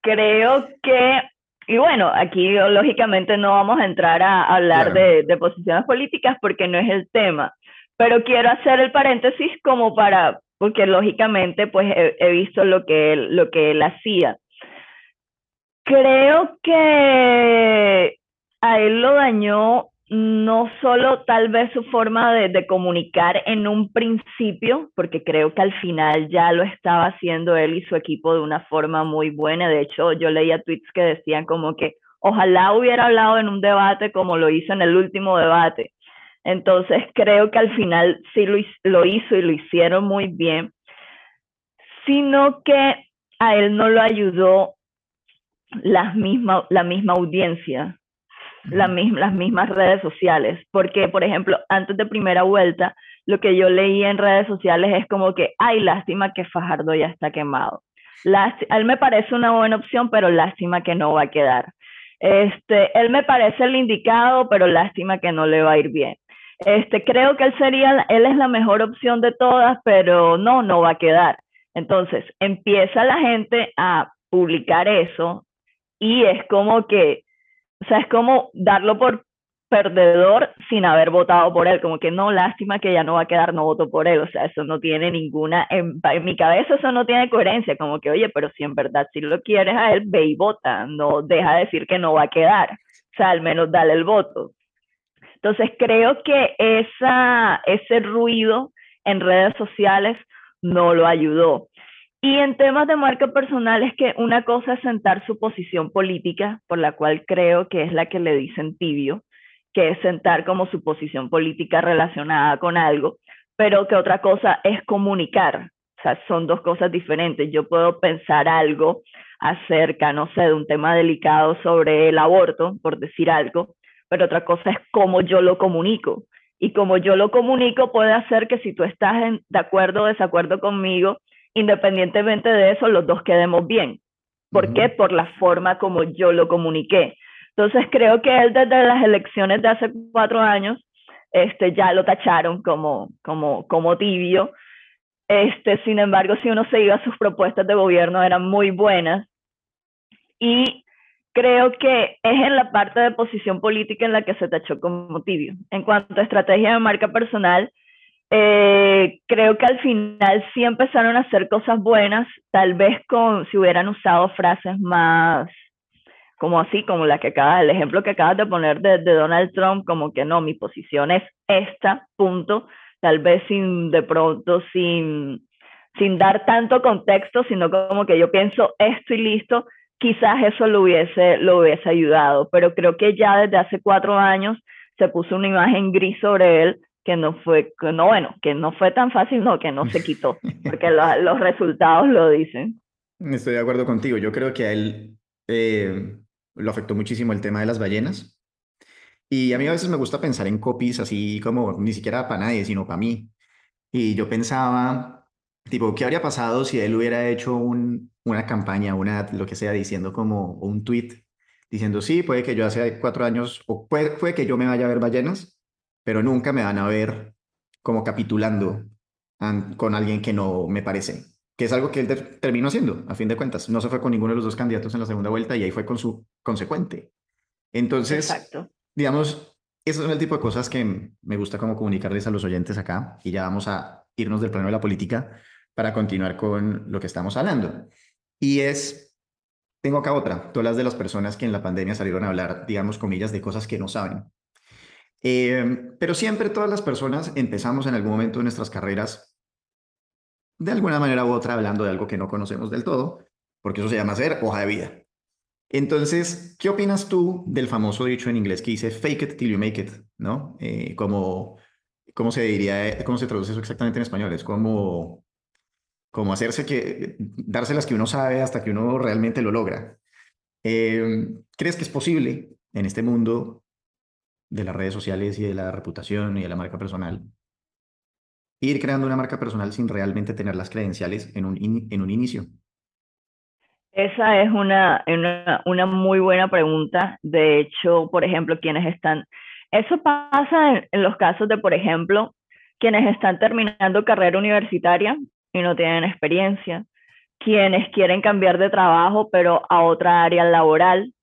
Speaker 2: creo que, y bueno, aquí lógicamente no vamos a entrar a hablar de, de, posiciones políticas porque no es el tema, pero quiero hacer el paréntesis como para, porque lógicamente pues he, he visto lo que, él, lo que él hacía. Creo que a él lo dañó no solo tal vez su forma de, comunicar en un principio, porque creo que al final ya lo estaba haciendo él y su equipo de una forma muy buena. De hecho, yo leía tweets que decían como que ojalá hubiera hablado en un debate como lo hizo en el último debate. Entonces, creo que al final sí lo, lo hizo y lo hicieron muy bien, sino que a él no lo ayudó la misma, la misma audiencia las mismas redes sociales, porque, por ejemplo, antes de primera vuelta, lo que yo leí en redes sociales es como que, ay, lástima que Fajardo ya está quemado. él me parece una buena opción, pero lástima que no va a quedar. Este, él me parece el indicado, pero lástima que no le va a ir bien. Este, creo que él sería, él es la mejor opción de todas, pero no, no va a quedar. Entonces, empieza la gente a publicar eso y es como que o sea, es como darlo por perdedor sin haber votado por él, como que no, lástima que ya no va a quedar, no voto por él, o sea, eso no tiene ninguna, en, mi cabeza eso no tiene coherencia, como que, oye, pero si en verdad si lo quieres a él, ve y vota, no deja de decir que no va a quedar, o sea, al menos dale el voto. Entonces creo que esa, ese ruido en redes sociales no lo ayudó. Y en temas de marca personal es que una cosa es sentar su posición política, por la cual creo que es la que le dicen tibio, que es sentar como su posición política relacionada con algo, pero que otra cosa es comunicar. O sea, son dos cosas diferentes. Yo puedo pensar algo acerca, no sé, de un tema delicado sobre el aborto, por decir algo, pero otra cosa es cómo yo lo comunico. Y como yo lo comunico puede hacer que si tú estás de acuerdo o desacuerdo conmigo, independientemente de eso, los dos quedemos bien. ¿Por qué? Por la forma como yo lo comuniqué. Entonces creo que él desde las elecciones de hace cuatro años este, ya lo tacharon como, como, como tibio. Este, sin embargo, si uno se iba sus propuestas de gobierno, eran muy buenas. Y creo que es en la parte de posición política en la que se tachó como tibio. En cuanto a estrategia de marca personal, eh, creo que al final sí empezaron a hacer cosas buenas, tal vez con si hubieran usado frases más como así, como la que acaba, el ejemplo que acabas de poner de, de, Donald Trump, como que no, mi posición es esta, punto, tal vez sin, de pronto, sin, sin dar tanto contexto, sino como que yo pienso esto y listo, quizás eso lo hubiese, lo hubiese ayudado, pero creo que ya desde hace cuatro años se puso una imagen gris sobre él que no fue, no, bueno, que no fue tan fácil, no, que no se quitó, porque los resultados lo dicen.
Speaker 1: Estoy de acuerdo contigo, yo creo que a él eh, lo afectó muchísimo el tema de las ballenas. Y a mí a veces me gusta pensar en copies así como ni siquiera para nadie, sino para mí. Y yo pensaba, tipo, ¿qué habría pasado si él hubiera hecho un, una campaña, una, lo que sea, diciendo como un tweet, diciendo, sí, puede que yo hace cuatro años, o puede, puede que yo me vaya a ver ballenas, pero nunca me van a ver como capitulando con alguien que no me parece que es algo que él terminó haciendo, a fin de cuentas. No se fue con ninguno de los dos candidatos en la segunda vuelta y ahí fue con su consecuente. Entonces, digamos, esos son el tipo de cosas que me gusta como comunicarles a los oyentes acá y ya vamos a irnos del plano de la política para continuar con lo que estamos hablando. Y es, tengo acá otra, todas las de las personas que en la pandemia salieron a hablar, digamos, comillas, de cosas que no saben. Eh, pero siempre todas las personas empezamos en algún momento de nuestras carreras de alguna manera u otra hablando de algo que no conocemos del todo, porque eso se llama ser hoja de vida. Entonces, ¿qué opinas tú del famoso dicho en inglés que dice fake it till you make it? ¿No? Eh, como, ¿Cómo se diría, cómo se traduce eso exactamente en español? Es como, como hacerse que, dárselas que uno sabe hasta que uno realmente lo logra. Em, ¿Crees que es posible en este mundo de las redes sociales y de la reputación y de la marca personal ir creando una marca personal sin realmente tener las credenciales en un, en un inicio?
Speaker 2: Esa es una, una, muy buena pregunta. De hecho, por ejemplo, quienes están... Eso pasa en, los casos de, por ejemplo, quienes están terminando carrera universitaria y no tienen experiencia, quienes quieren cambiar de trabajo pero a otra área laboral,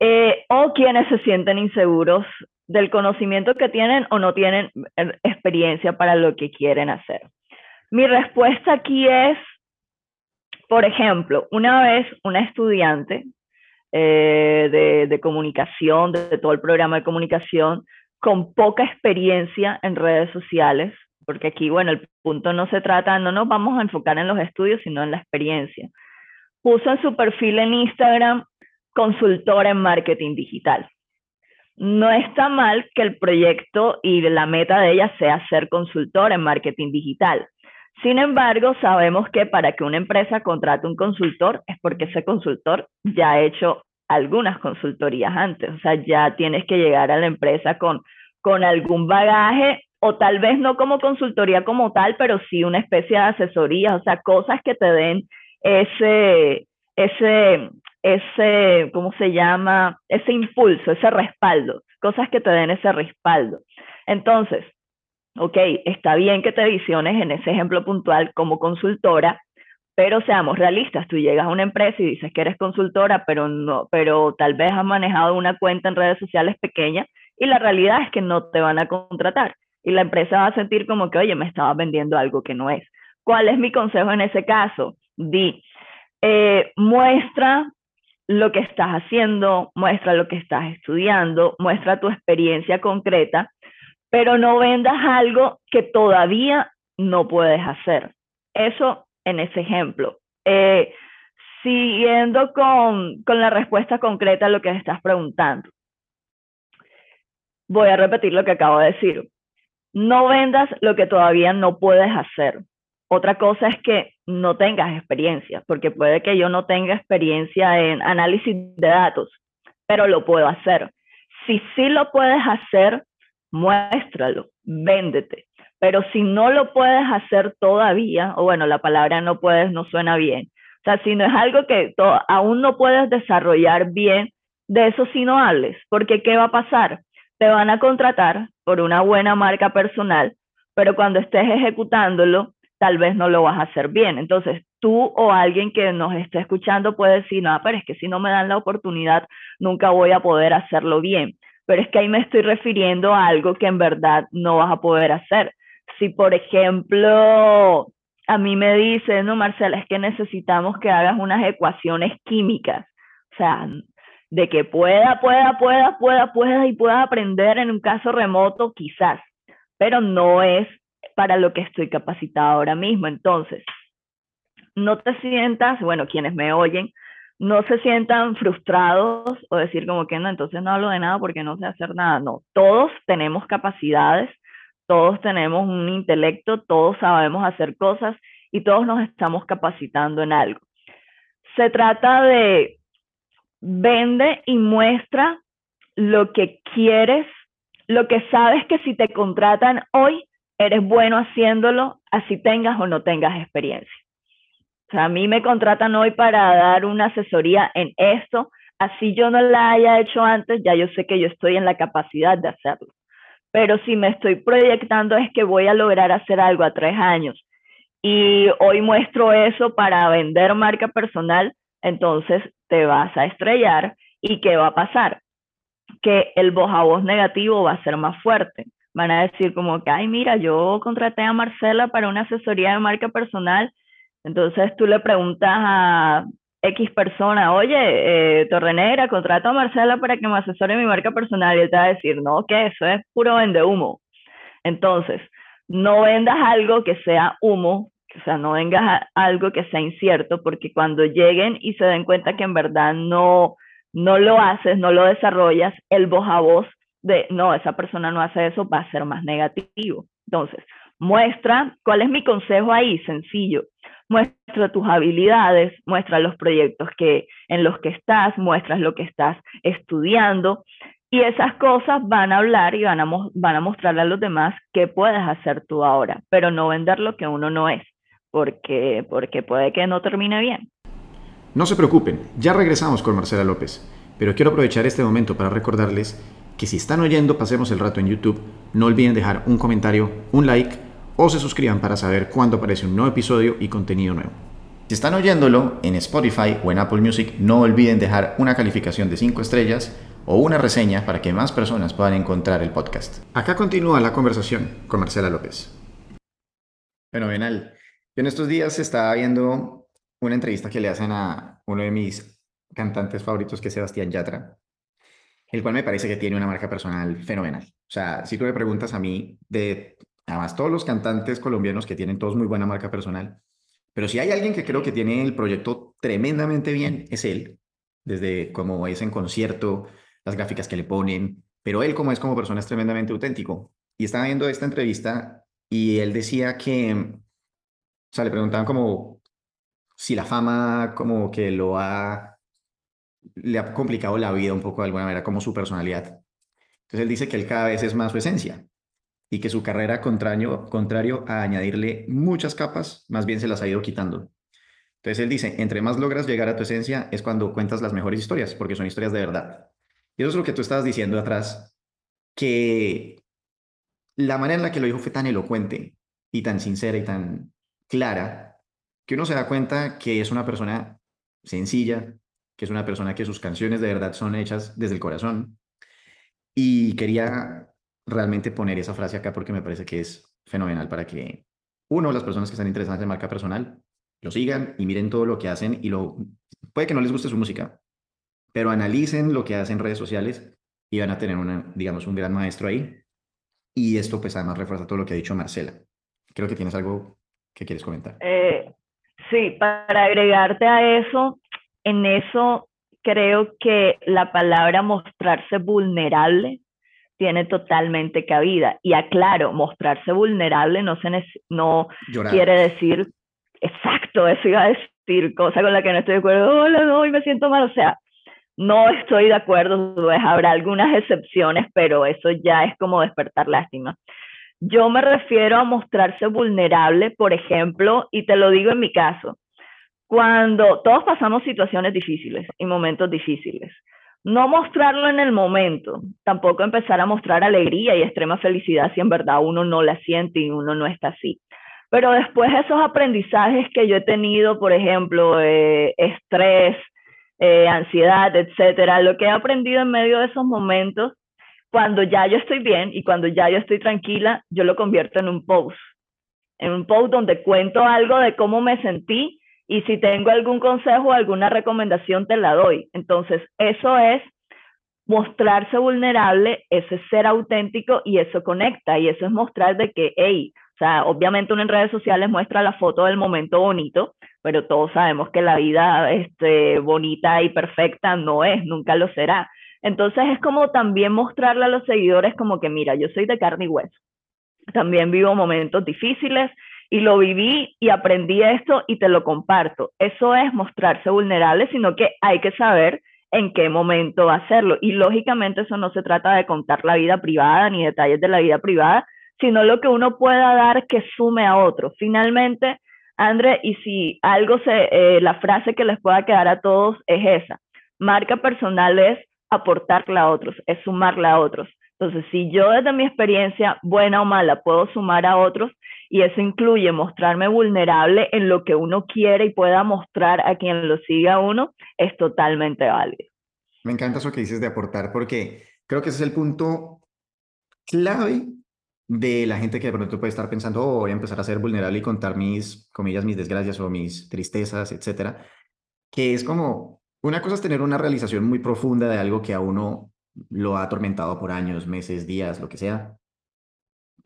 Speaker 2: eh, o quienes se sienten inseguros del conocimiento que tienen o no tienen eh, experiencia para lo que quieren hacer. Mi respuesta aquí es, por ejemplo, una vez una estudiante eh, de, comunicación, de, todo el programa de comunicación, con poca experiencia en redes sociales, porque aquí, bueno, el punto no se trata, no nos vamos a enfocar en los estudios, sino en la experiencia. Puso en su perfil en Instagram consultora en marketing digital no está mal que el proyecto y la meta de ella sea ser consultora en marketing digital. Sin embargo, sabemos que para que una empresa contrate un consultor es porque ese consultor ya ha hecho algunas consultorías antes, o sea, ya tienes que llegar a la empresa con, con algún bagaje o tal vez no como consultoría como tal, pero sí una especie de asesoría, o sea, cosas que te den ese, ese, ese, ¿cómo se llama? Ese impulso, ese respaldo, cosas que te den ese respaldo. Entonces, ok, está bien que te visiones en ese ejemplo puntual como consultora, pero seamos realistas, tú llegas a una empresa y dices que eres consultora, pero no, pero tal vez has manejado una cuenta en redes sociales pequeña y la realidad es que no te van a contratar y la empresa va a sentir como que, oye, me estabas vendiendo algo que no es. ¿Cuál es mi consejo en ese caso? Di, eh, muestra lo que estás haciendo, muestra lo que estás estudiando, muestra tu experiencia concreta, pero no vendas algo que todavía no puedes hacer. Eso en ese ejemplo. Eh, siguiendo con, con la respuesta concreta a lo que estás preguntando. Voy a repetir lo que acabo de decir. No vendas lo que todavía no puedes hacer. Otra cosa es que no tengas experiencia, porque puede que yo no tenga experiencia en análisis de datos, pero lo puedo hacer. Si sí lo puedes hacer, muéstralo, véndete. Pero si no lo puedes hacer todavía, o bueno, la palabra no puedes no suena bien. O sea, si no es algo que aún no puedes desarrollar bien, de eso sí no hables, porque ¿qué va a pasar? Te van a contratar por una buena marca personal, pero cuando estés ejecutándolo, tal vez no lo vas a hacer bien. Entonces, tú o alguien que nos esté escuchando puede decir, no, pero es que si no me dan la oportunidad, nunca voy a poder hacerlo bien. Pero es que ahí me estoy refiriendo a algo que en verdad no vas a poder hacer. Si, por ejemplo, a mí me dicen, no, Marcela, es que necesitamos que hagas unas ecuaciones químicas. O sea, de que pueda, pueda, pueda, pueda, pueda y pueda aprender en un caso remoto, quizás, pero no es para lo que estoy capacitada ahora mismo. Entonces, no te sientas, bueno, quienes me oyen, no se sientan frustrados o decir como que no, entonces no hablo de nada porque no sé hacer nada. No, todos tenemos capacidades, todos tenemos un intelecto, todos sabemos hacer cosas y todos nos estamos capacitando en algo. Se trata de vende y muestra lo que quieres, lo que sabes que si te contratan hoy, eres bueno haciéndolo, así tengas o no tengas experiencia. O sea, a mí me contratan hoy para dar una asesoría en esto, así yo no la haya hecho antes, ya yo sé que yo estoy en la capacidad de hacerlo. Pero si me estoy proyectando es que voy a lograr hacer algo a tres años y hoy muestro eso para vender marca personal, entonces te vas a estrellar y ¿qué va a pasar? Que el voz a voz negativo va a ser más fuerte van a decir como que, ay, mira, yo contraté a Marcela para una asesoría de marca personal, entonces tú le preguntas a X persona, oye, eh, Torrenegra, contrato a Marcela para que me asesore mi marca personal, y él te va a decir, no, que eso es puro vende humo. Entonces, no vendas algo que sea humo, o sea, no vengas algo que sea incierto, porque cuando lleguen y se den cuenta que en verdad no, no lo haces, no lo desarrollas, el voz a voz de, no, esa persona no hace eso, va a ser más negativo. Entonces, muestra, ¿cuál es mi consejo ahí? Sencillo. Muestra tus habilidades, muestra los proyectos que, en los que estás, muestras lo que estás estudiando y esas cosas van a hablar y van a, van a mostrarle a los demás qué puedes hacer tú ahora, pero no vender lo que uno no es, porque, porque puede que no termine bien.
Speaker 1: No se preocupen, ya regresamos con Marcela López, pero quiero aprovechar este momento para recordarles que si están oyendo Pasemos el Rato en YouTube, no olviden dejar un comentario, un like o se suscriban para saber cuándo aparece un nuevo episodio y contenido nuevo. Si están oyéndolo en Spotify o en Apple Music, no olviden dejar una calificación de 5 estrellas o una reseña para que más personas puedan encontrar el podcast. Acá continúa la conversación con Marcela López. Fenomenal. En estos días estaba viendo una entrevista que le hacen a uno de mis cantantes favoritos, que es Sebastián Yatra el cual me parece que tiene una marca personal fenomenal. O sea, si tú me preguntas a mí, de además todos los cantantes colombianos que tienen todos muy buena marca personal, pero si hay alguien que creo que tiene el proyecto tremendamente bien, es él, desde cómo es en concierto, las gráficas que le ponen, pero él como es como persona es tremendamente auténtico. Y estaba viendo esta entrevista y él decía que, o sea, le preguntaban como si la fama como que lo ha le ha complicado la vida un poco de alguna manera, como su personalidad. Entonces él dice que él cada vez es más su esencia y que su carrera, contrario, contrario a añadirle muchas capas, más bien se las ha ido quitando. Entonces él dice, entre más logras llegar a tu esencia es cuando cuentas las mejores historias, porque son historias de verdad. Y eso es lo que tú estabas diciendo atrás, que la manera en la que lo dijo fue tan elocuente y tan sincera y tan clara, que uno se da cuenta que es una persona sencilla, que es una persona que sus canciones de verdad son hechas desde el corazón. Y quería realmente poner esa frase acá porque me parece que es fenomenal para que, uno, las personas que están interesadas en marca personal, lo sigan y miren todo lo que hacen y lo... Puede que no les guste su música, pero analicen lo que hacen en redes sociales y van a tener, una, digamos, un gran maestro ahí. Y esto pues además refuerza todo lo que ha dicho Marcela. Creo que tienes algo que quieres comentar.
Speaker 2: Eh, Sí, para agregarte a eso, en eso creo que la palabra mostrarse vulnerable tiene totalmente cabida. Y aclaro, mostrarse vulnerable no, se no quiere decir, exacto, eso iba a decir, cosa con la que no estoy de acuerdo, hola, no, y me siento mal, o sea, no estoy de acuerdo, pues habrá algunas excepciones, pero eso ya es como despertar lástima. Yo me refiero a mostrarse vulnerable, por ejemplo, y te lo digo en mi caso, cuando todos pasamos situaciones difíciles y momentos difíciles, no mostrarlo en el momento, tampoco empezar a mostrar alegría y extrema felicidad si en verdad uno no la siente y uno no está así. Pero después esos aprendizajes que yo he tenido, por ejemplo, eh, estrés, eh, ansiedad, etcétera, lo que he aprendido en medio de esos momentos, cuando ya yo estoy bien y cuando ya yo estoy tranquila, yo lo convierto en un post, en un post donde cuento algo de cómo me sentí y si tengo algún consejo o alguna recomendación te la doy. Entonces, eso es mostrarse vulnerable, ese es ser auténtico y eso conecta y eso es mostrar de que, hey, o sea, obviamente uno en redes sociales muestra la foto del momento bonito, pero todos sabemos que la vida este, bonita y perfecta no es, nunca lo será. Entonces es como también mostrarle a los seguidores como que, mira, yo soy de carne y hueso. También vivo momentos difíciles y lo viví y aprendí esto y te lo comparto. Eso es mostrarse vulnerable, sino que hay que saber en qué momento hacerlo. Y lógicamente eso no se trata de contar la vida privada ni detalles de la vida privada, sino lo que uno pueda dar que sume a otro. Finalmente, André, y si algo se, eh, la frase que les pueda quedar a todos es esa, marca personal es aportarle a otros, es sumarle a otros. Entonces, si yo desde mi experiencia, buena o mala, puedo sumar a otros, y eso incluye mostrarme vulnerable en lo que uno quiere y pueda mostrar a quien lo siga uno, es totalmente válido.
Speaker 1: Me encanta eso que dices de aportar, porque creo que ese es el punto clave de la gente que de pronto puede estar pensando, oh, voy a empezar a ser vulnerable y contar mis, comillas, mis desgracias o mis tristezas, etcétera, que es como, una cosa es tener una realización muy profunda de algo que a uno lo ha atormentado por años, meses, días, lo que sea,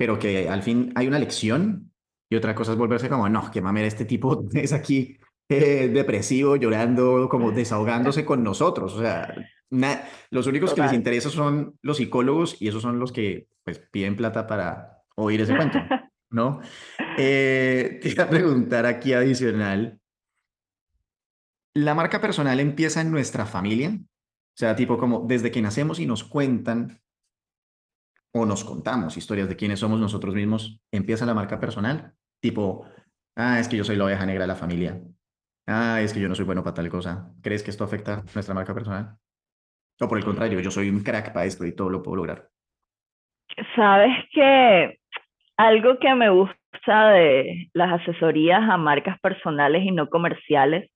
Speaker 1: pero que al fin hay una lección y otra cosa es volverse como, no, que mamera, este tipo es aquí eh, depresivo, llorando, como desahogándose con nosotros, o sea, los únicos que les interesa son los psicólogos y esos son los que pues piden plata para oír ese cuento, ¿no? Eh, te iba a preguntar aquí adicional, ¿la marca personal empieza en nuestra familia? O sea, tipo como desde que nacemos y nos cuentan o nos contamos historias de quiénes somos nosotros mismos, empieza la marca personal, tipo, ah, es que yo soy la oveja negra de la familia, ah, es que yo no soy bueno para tal cosa. ¿Crees que esto afecta nuestra marca personal? O por el contrario, yo soy un crack para esto y todo lo puedo lograr.
Speaker 2: Sabes que algo que me gusta de las asesorías a marcas personales y no comerciales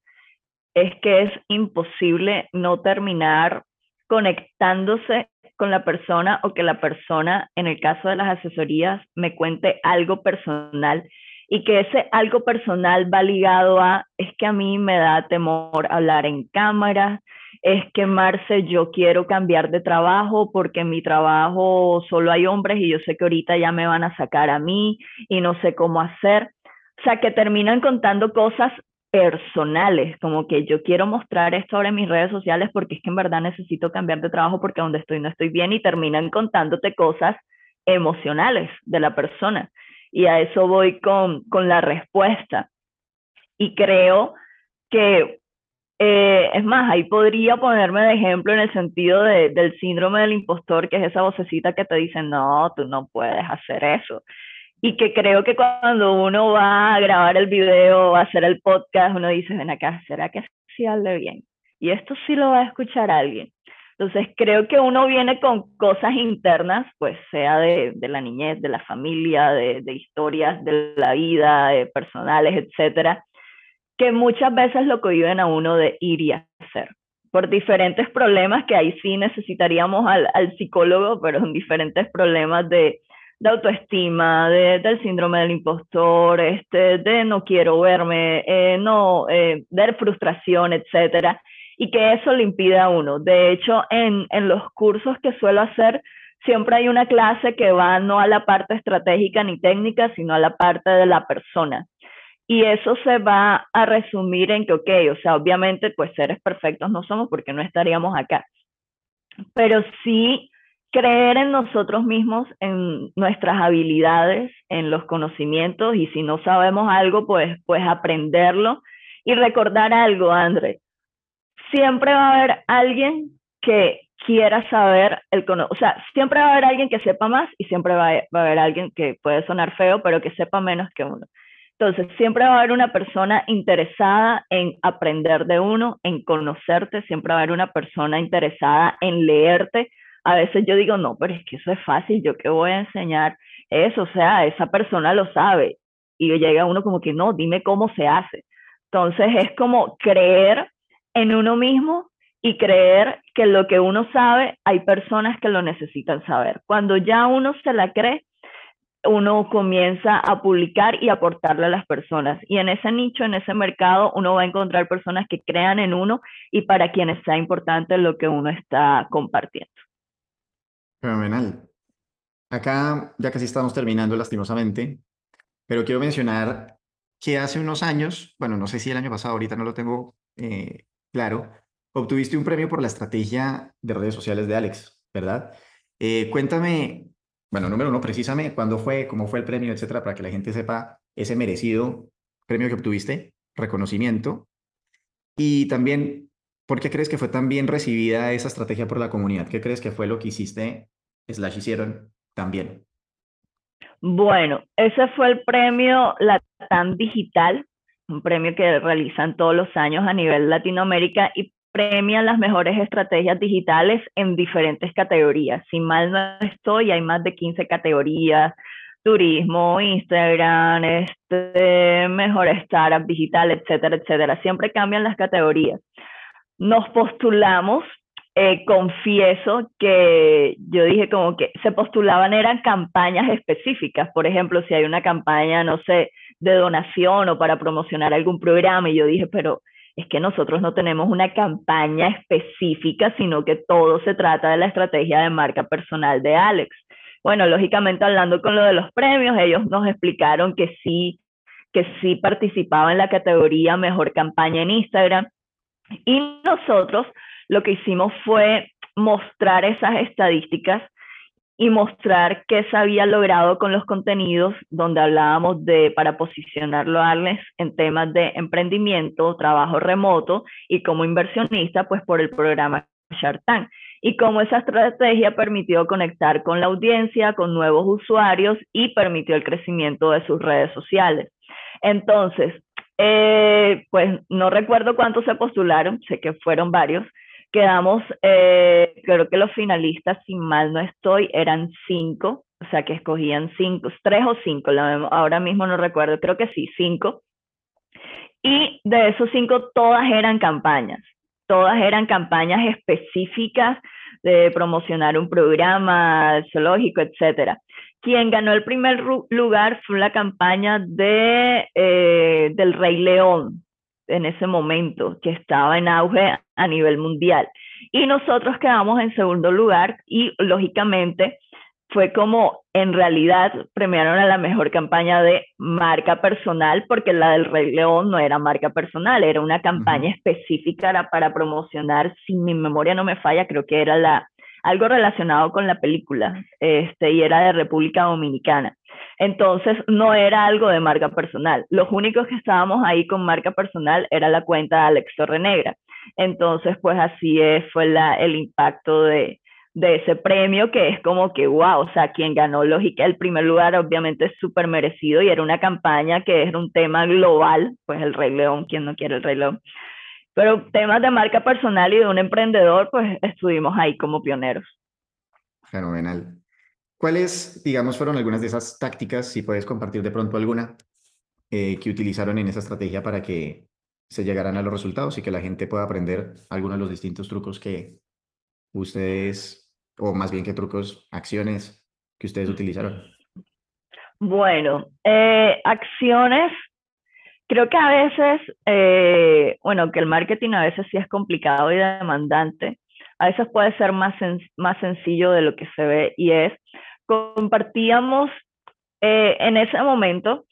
Speaker 2: es que es imposible no terminar conectándose con la persona o que la persona, en el caso de las asesorías, me cuente algo personal y que ese algo personal va ligado a, es que a mí me da temor hablar en cámara, es que Marce, yo quiero cambiar de trabajo porque en mi trabajo solo hay hombres y yo sé que ahorita ya me van a sacar a mí y no sé cómo hacer. O sea, que terminan contando cosas personales, como que yo quiero mostrar esto ahora en mis redes sociales porque es que en verdad necesito cambiar de trabajo porque donde estoy no estoy bien y terminan contándote cosas emocionales de la persona. Y a eso voy con, con la respuesta. Y creo que, eh, es más, ahí podría ponerme de ejemplo en el sentido de, del síndrome del impostor, que es esa vocecita que te dice, no, tú no puedes hacer eso y que creo que cuando uno va a grabar el video o a hacer el podcast, uno dice, ven acá, ¿será que sí hable bien? Y esto sí lo va a escuchar alguien. Entonces creo que uno viene con cosas internas, pues sea de, de la niñez, de la familia, de, de historias de la vida, de personales, etcétera, que muchas veces lo cohiben a uno de ir y hacer por diferentes problemas que ahí sí necesitaríamos al, al psicólogo, pero son diferentes problemas de, de autoestima, de, del síndrome del impostor, este, de no quiero verme, eh, no, eh, de frustración, etcétera, y que eso le impide a uno. De hecho, en, en los cursos que suelo hacer, siempre hay una clase que va no a la parte estratégica ni técnica, sino a la parte de la persona. y eso se va a resumir en que, ok, o sea, obviamente, pues seres perfectos no somos porque no estaríamos acá. Pero sí creer en nosotros mismos, en nuestras habilidades, en los conocimientos, y si no sabemos algo, pues, pues aprenderlo. Y recordar algo, André, siempre va a haber alguien que quiera saber el o sea, siempre va a haber alguien que sepa más y siempre va a, haber alguien que puede sonar feo, pero que sepa menos que uno. Entonces, siempre va a haber una persona interesada en aprender de uno, en conocerte, siempre va a haber una persona interesada en leerte. A veces yo digo, no, pero es que eso es fácil, yo qué voy a enseñar eso, o sea, esa persona lo sabe. Y llega uno como que, no, dime cómo se hace. Entonces, es como creer en uno mismo y creer que lo que uno sabe, hay personas que lo necesitan saber. Cuando ya uno se la cree, uno comienza a publicar y aportarle a las personas. Y en ese nicho, en ese mercado, uno va a encontrar personas que crean en uno y para quienes sea importante lo que uno está compartiendo.
Speaker 1: Fenomenal. Acá ya casi estamos terminando lastimosamente, pero quiero mencionar que hace unos años, bueno, no sé si el año pasado, ahorita no lo tengo eh, claro, obtuviste un premio por la estrategia de redes sociales de Alex, ¿verdad? Eh, cuéntame bueno, número uno, precisamente cuándo fue, cómo fue el premio, etcétera, para que la gente sepa ese merecido premio que obtuviste, reconocimiento. Y también, ¿por qué crees que fue tan bien recibida esa estrategia por la comunidad? ¿Qué crees que fue lo que hiciste, slash hicieron también?
Speaker 2: Bueno, ese fue el premio Latam Digital, un premio que realizan todos los años a nivel Latinoamérica y premian las mejores estrategias digitales en diferentes categorías. Si mal no estoy, hay más de 15 categorías, turismo, Instagram, este, mejor startup digital, etcétera, etcétera. Siempre cambian las categorías. Nos postulamos, eh, confieso que yo dije como que se postulaban eran campañas específicas. Por ejemplo, si hay una campaña, no sé, de donación o para promocionar algún programa, y yo dije, pero es que nosotros no tenemos una campaña específica, sino que todo se trata de la estrategia de marca personal de Alex. Bueno, lógicamente hablando con lo de los premios, ellos nos explicaron que sí, que sí participaba en la categoría Mejor Campaña en Instagram. Y nosotros lo que hicimos fue mostrar esas estadísticas y mostrar qué se había logrado con los contenidos donde hablábamos de para posicionarlo a en temas de emprendimiento, trabajo remoto y como inversionista, pues por el programa Shark Tank. Y cómo esa estrategia permitió conectar con la audiencia, con nuevos usuarios y permitió el crecimiento de sus redes sociales. Entonces, eh, pues no recuerdo cuántos se postularon, sé que fueron varios, Quedamos, eh, creo que los finalistas, si mal no estoy, eran cinco, o sea que escogían cinco, tres o cinco, ahora mismo no recuerdo, creo que sí, cinco. Y de esos cinco, todas eran campañas, todas eran campañas específicas de promocionar un programa zoológico, etcétera. Quien ganó el primer lugar fue la campaña de, eh, del Rey León, en ese momento, que estaba en auge a nivel mundial. Y nosotros quedamos en segundo lugar y lógicamente fue como en realidad premiaron a la mejor campaña de marca personal porque la del Rey León no era marca personal, era una campaña específica para promocionar, si mi memoria no me falla, creo que era la algo relacionado con la película, este, y era de República Dominicana. Entonces, no era algo de marca personal. Los únicos que estábamos ahí con marca personal era la cuenta de Alex Torrenegra. Entonces, pues así fue el impacto de, de ese premio que es como que, wow, o sea, quien ganó lógica el primer lugar obviamente es súper merecido y era una campaña que era un tema global, pues el Rey León, quien no quiere el Rey León. Pero temas de marca personal y de un emprendedor, pues estuvimos ahí como pioneros.
Speaker 1: Fenomenal. ¿Cuáles, digamos, fueron algunas de esas tácticas, si puedes compartir de pronto alguna, eh, que utilizaron en esa estrategia para que se llegaran a los resultados y que la gente pueda aprender algunos de los distintos trucos que ustedes, o más bien qué trucos, acciones que ustedes utilizaron?
Speaker 2: Bueno, eh, acciones, creo que a veces, eh, bueno, que el marketing a veces sí es complicado y demandante, a veces puede ser más, más sencillo de lo que se ve y es, compartíamos eh, en ese momento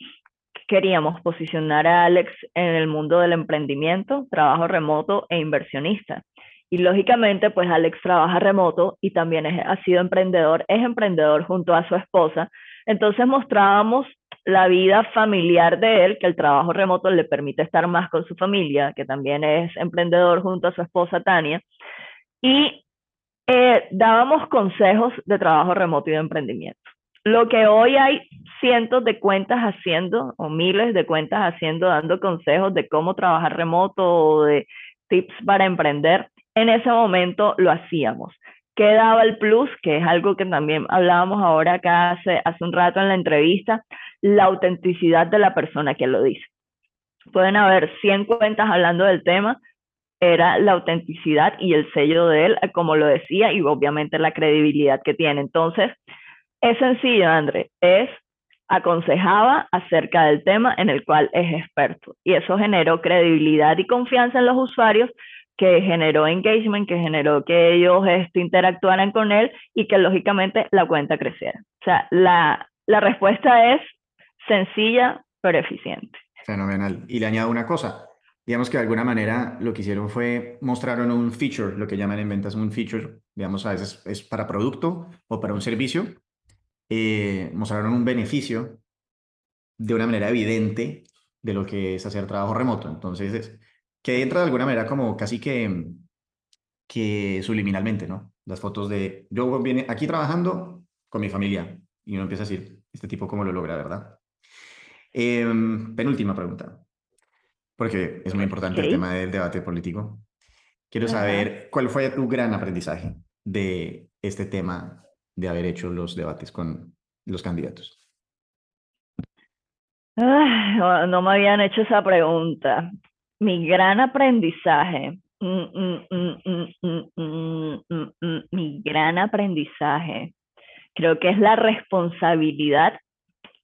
Speaker 2: queríamos posicionar a Alex en el mundo del emprendimiento, trabajo remoto e inversionista. Y lógicamente, pues Alex trabaja remoto y también ha sido emprendedor, es emprendedor junto a su esposa. Entonces mostrábamos la vida familiar de él, que el trabajo remoto le permite estar más con su familia, que también es emprendedor junto a su esposa Tania. Y eh, dábamos consejos de trabajo remoto y de emprendimiento. Lo que hoy hay cientos de cuentas haciendo, o miles de cuentas haciendo, dando consejos de cómo trabajar remoto o de tips para emprender, en ese momento lo hacíamos. ¿Qué daba el plus? Que es algo que también hablábamos ahora acá hace, hace un rato en la entrevista, la autenticidad de la persona que lo dice. Pueden haber 100 cuentas hablando del tema, era la autenticidad y el sello de él, como lo decía, y obviamente la credibilidad que tiene. Entonces, es sencillo, André, es aconsejaba acerca del tema en el cual es experto. Y eso generó credibilidad y confianza en los usuarios, que generó engagement, que generó que ellos este, interactuaran con él y que lógicamente la cuenta creciera. O sea, la, la respuesta es sencilla pero eficiente.
Speaker 1: Fenomenal. Y le añado una cosa. Digamos que de alguna manera lo que hicieron fue mostraron un feature, lo que llaman en ventas un feature, digamos a veces es para producto o para un servicio. Eh, mostraron un beneficio de una manera evidente de lo que es hacer trabajo remoto. Entonces, es, que entra de alguna manera como casi que, que subliminalmente, ¿no? Las fotos de yo viene aquí trabajando con mi familia y uno empieza a decir, este tipo cómo lo logra, ¿verdad? Em, penúltima pregunta, porque es muy importante el tema del debate político. Quiero saber cuál fue tu gran aprendizaje de este tema de haber hecho los debates con los candidatos.
Speaker 2: no me habían hecho esa pregunta mi gran aprendizaje, mi gran aprendizaje, creo que es la responsabilidad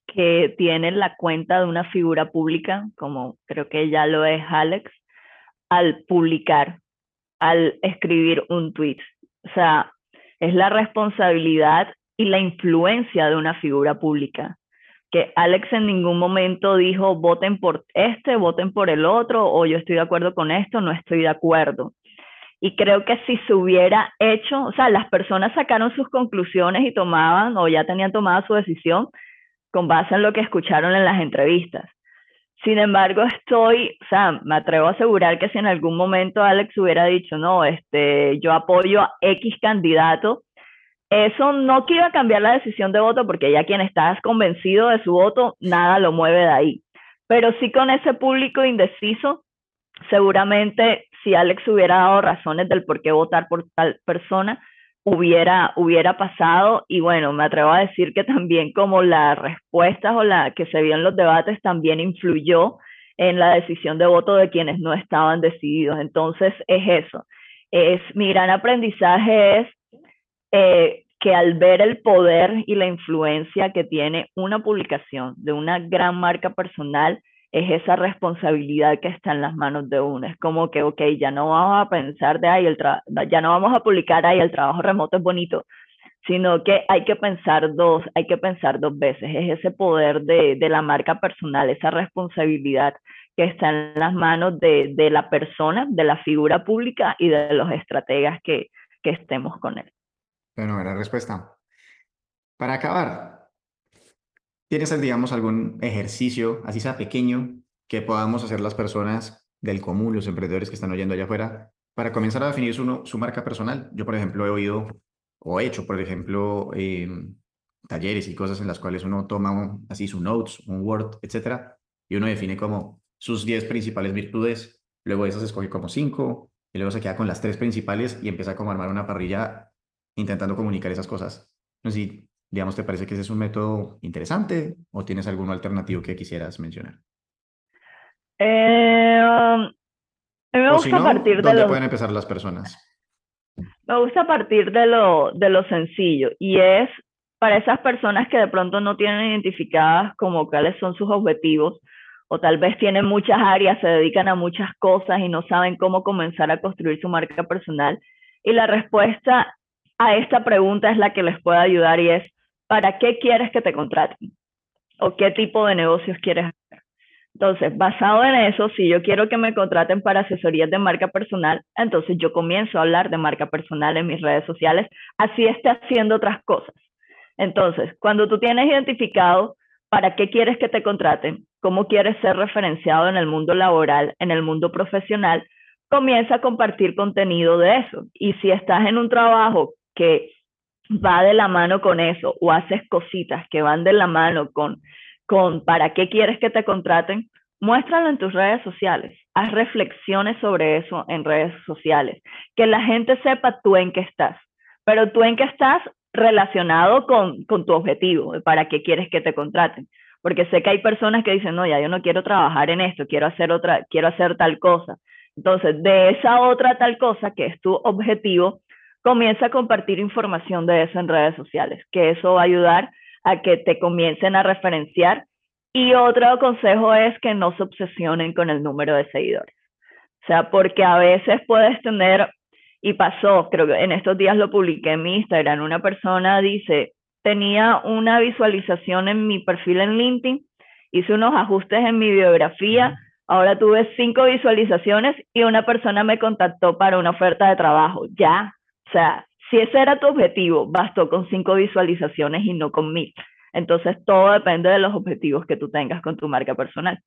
Speaker 2: que tiene la cuenta de una figura pública, como creo que ya lo es Alex, al publicar, al escribir un tweet. O sea, es la responsabilidad y la influencia de una figura pública que Alex en ningún momento dijo voten por este, voten por el otro, o yo estoy de acuerdo con esto, no estoy de acuerdo. Y creo que si se hubiera hecho, o sea, las personas sacaron sus conclusiones y tomaban o ya tenían tomada su decisión con base en lo que escucharon en las entrevistas. Sin embargo, estoy, o sea, me atrevo a asegurar que si en algún momento Alex hubiera dicho, no, este, yo apoyo a X candidato, eso no quiero cambiar la decisión de voto porque ya quien está convencido de su voto, nada lo mueve de ahí. Pero sí con ese público indeciso, seguramente si Alex hubiera dado razones del por qué votar por tal persona, hubiera, hubiera pasado. Y bueno, me atrevo a decir que también como las respuestas o la que se vio en los debates también influyó en la decisión de voto de quienes no estaban decididos. Entonces es eso. Es mi gran aprendizaje es eh, que al ver el poder y la influencia que tiene una publicación de una gran marca personal, es esa responsabilidad que está en las manos de uno. Es como que, ok, ya no vamos a pensar de, ahí el ya no vamos a publicar, ahí el trabajo remoto es bonito, sino que hay que pensar dos, hay que pensar dos veces. Es ese poder de, de la marca personal, esa responsabilidad que está en las manos de, de la persona, de la figura pública y de los estrategas que, que estemos con él.
Speaker 1: Bueno, era respuesta. Para acabar, ¿tienes, digamos, algún ejercicio, así sea pequeño, que podamos hacer las personas del común, los emprendedores que están oyendo allá afuera, para comenzar a definir su, marca personal? Yo, por ejemplo, he oído o he hecho, por ejemplo, em, talleres y cosas en las cuales uno toma así su notes, un Word, etcétera, y uno define como sus 10 principales virtudes, luego esas escoge como 5, y luego se queda con las tres principales y empieza como a armar una parrilla intentando comunicar esas cosas. No sé si, digamos, te parece que ese es un método interesante o tienes algún alternativo que quisieras mencionar.
Speaker 2: Eh, um, me gusta partir de
Speaker 1: ¿dónde pueden empezar las personas?
Speaker 2: Me gusta partir de lo, de lo sencillo y es para esas personas que de pronto no tienen identificadas como cuáles son sus objetivos o tal vez tienen muchas áreas, se dedican a muchas cosas y no saben cómo comenzar a construir su marca personal. Y la respuesta a esta pregunta es la que les puede ayudar y es, ¿para qué quieres que te contraten? ¿O qué tipo de negocios quieres hacer? Entonces, basado en eso, si yo quiero que me contraten para asesorías de marca personal, entonces yo comienzo a hablar de marca personal en mis redes sociales, así esté haciendo otras cosas. Entonces, cuando tú tienes identificado para qué quieres que te contraten, cómo quieres ser referenciado en el mundo laboral, en el mundo profesional, comienza a compartir contenido de eso. Y si estás en un trabajo que va de la mano con eso o haces cositas que van de la mano con con para qué quieres que te contraten, muéstralo en tus redes sociales. Haz reflexiones sobre eso en redes sociales. Que la gente sepa tú en qué estás. Pero tú en qué estás relacionado con, con tu objetivo, para qué quieres que te contraten. Porque sé que hay personas que dicen, no, ya yo no quiero trabajar en esto, quiero hacer otra, quiero hacer tal cosa. Entonces, de esa otra tal cosa que es tu objetivo, comienza a compartir información de eso en redes sociales, que eso va a ayudar a que te comiencen a referenciar. Y otro consejo es que no se obsesionen con el número de seguidores. O sea, porque a veces puedes tener, y pasó, creo que en estos días lo publiqué en mi Instagram, una persona dice, tenía una visualización en mi perfil en LinkedIn, hice unos ajustes en mi biografía, ahora tuve cinco visualizaciones y una persona me contactó para una oferta de trabajo. Ya, o sea, si ese era tu objetivo, bastó con cinco visualizaciones y no con mil. Entonces, todo depende de los objetivos que tú tengas con tu marca personal.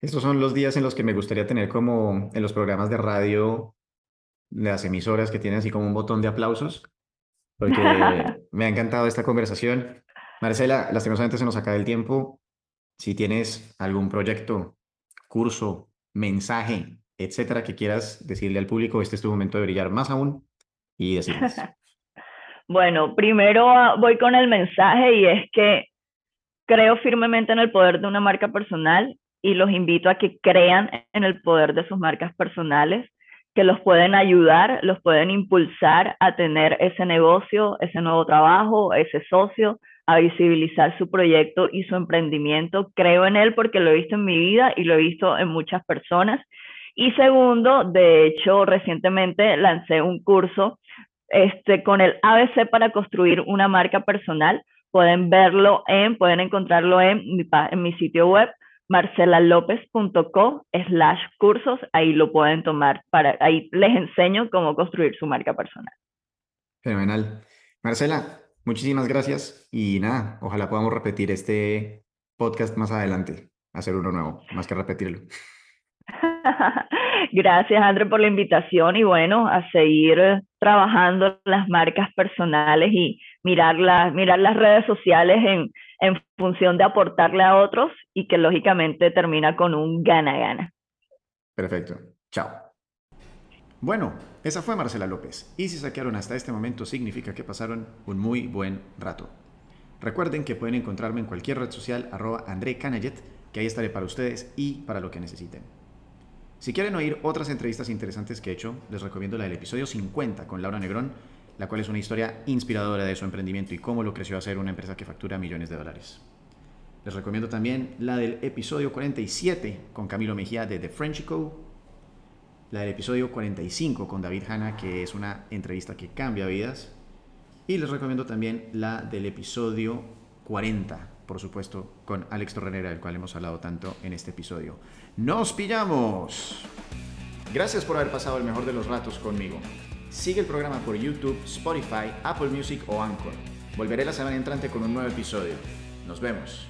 Speaker 1: Estos son los días en los que me gustaría tener como en los programas de radio, las emisoras que tienen así como un botón de aplausos, porque me ha encantado esta conversación. Marcela, lastimosamente se nos acaba el tiempo. Si tienes algún proyecto, curso, mensaje, etcétera, que quieras decirle al público, este es tu momento de brillar más aún y
Speaker 2: bueno, primero ah, voy con el mensaje y es que creo firmemente en el poder de una marca personal y los invito a que crean en el poder de sus marcas personales, que los pueden ayudar, los pueden impulsar a tener ese negocio, ese nuevo trabajo, ese socio, a visibilizar su proyecto y su emprendimiento. Creo en él porque lo he visto en mi vida y lo he visto en muchas personas. Y segundo, de hecho, recientemente lancé un curso este, con el ABC para construir una marca personal. Pueden verlo en, pueden encontrarlo en mi, en mi sitio web marcelalopez.co slash cursos, ahí lo pueden tomar, para, ahí les enseño cómo construir su marca personal.
Speaker 1: Fenomenal. Marcela, muchísimas gracias y nada, ojalá podamos repetir este podcast más adelante, hacer uno nuevo, más que repetirlo.
Speaker 2: Gracias, André, por la invitación y bueno, a seguir trabajando las marcas personales y mirar, mirar las redes sociales en, en función de aportarle a otros y que lógicamente termina con un gana-gana.
Speaker 1: Perfecto. Chao. Bueno, esa fue Marcela López. Y si saquearon hasta este momento significa que pasaron un muy buen rato. Recuerden que pueden encontrarme en cualquier red social arroba André Canayet, que ahí estaré para ustedes y para lo que necesiten. Si quieren oír otras entrevistas interesantes que he hecho, les recomiendo la del episodio 50 con Laura Negrón, la cual es una historia inspiradora de su emprendimiento y cómo lo creció a ser una empresa que factura millones de dólares. Les recomiendo también la del episodio 47 con Camilo Mejía de The French Co. La del episodio 45 con David Hanna, que es una entrevista que cambia vidas. Y les recomiendo también la del episodio 40, por supuesto, con Alex Torrenera, del cual hemos hablado tanto en este episodio. ¡Nos pillamos! Gracias por haber pasado el mejor de los ratos conmigo. Sigue el programa por YouTube, Spotify, Apple Music o Anchor. Volveré la semana entrante con un nuevo episodio. Nos vemos.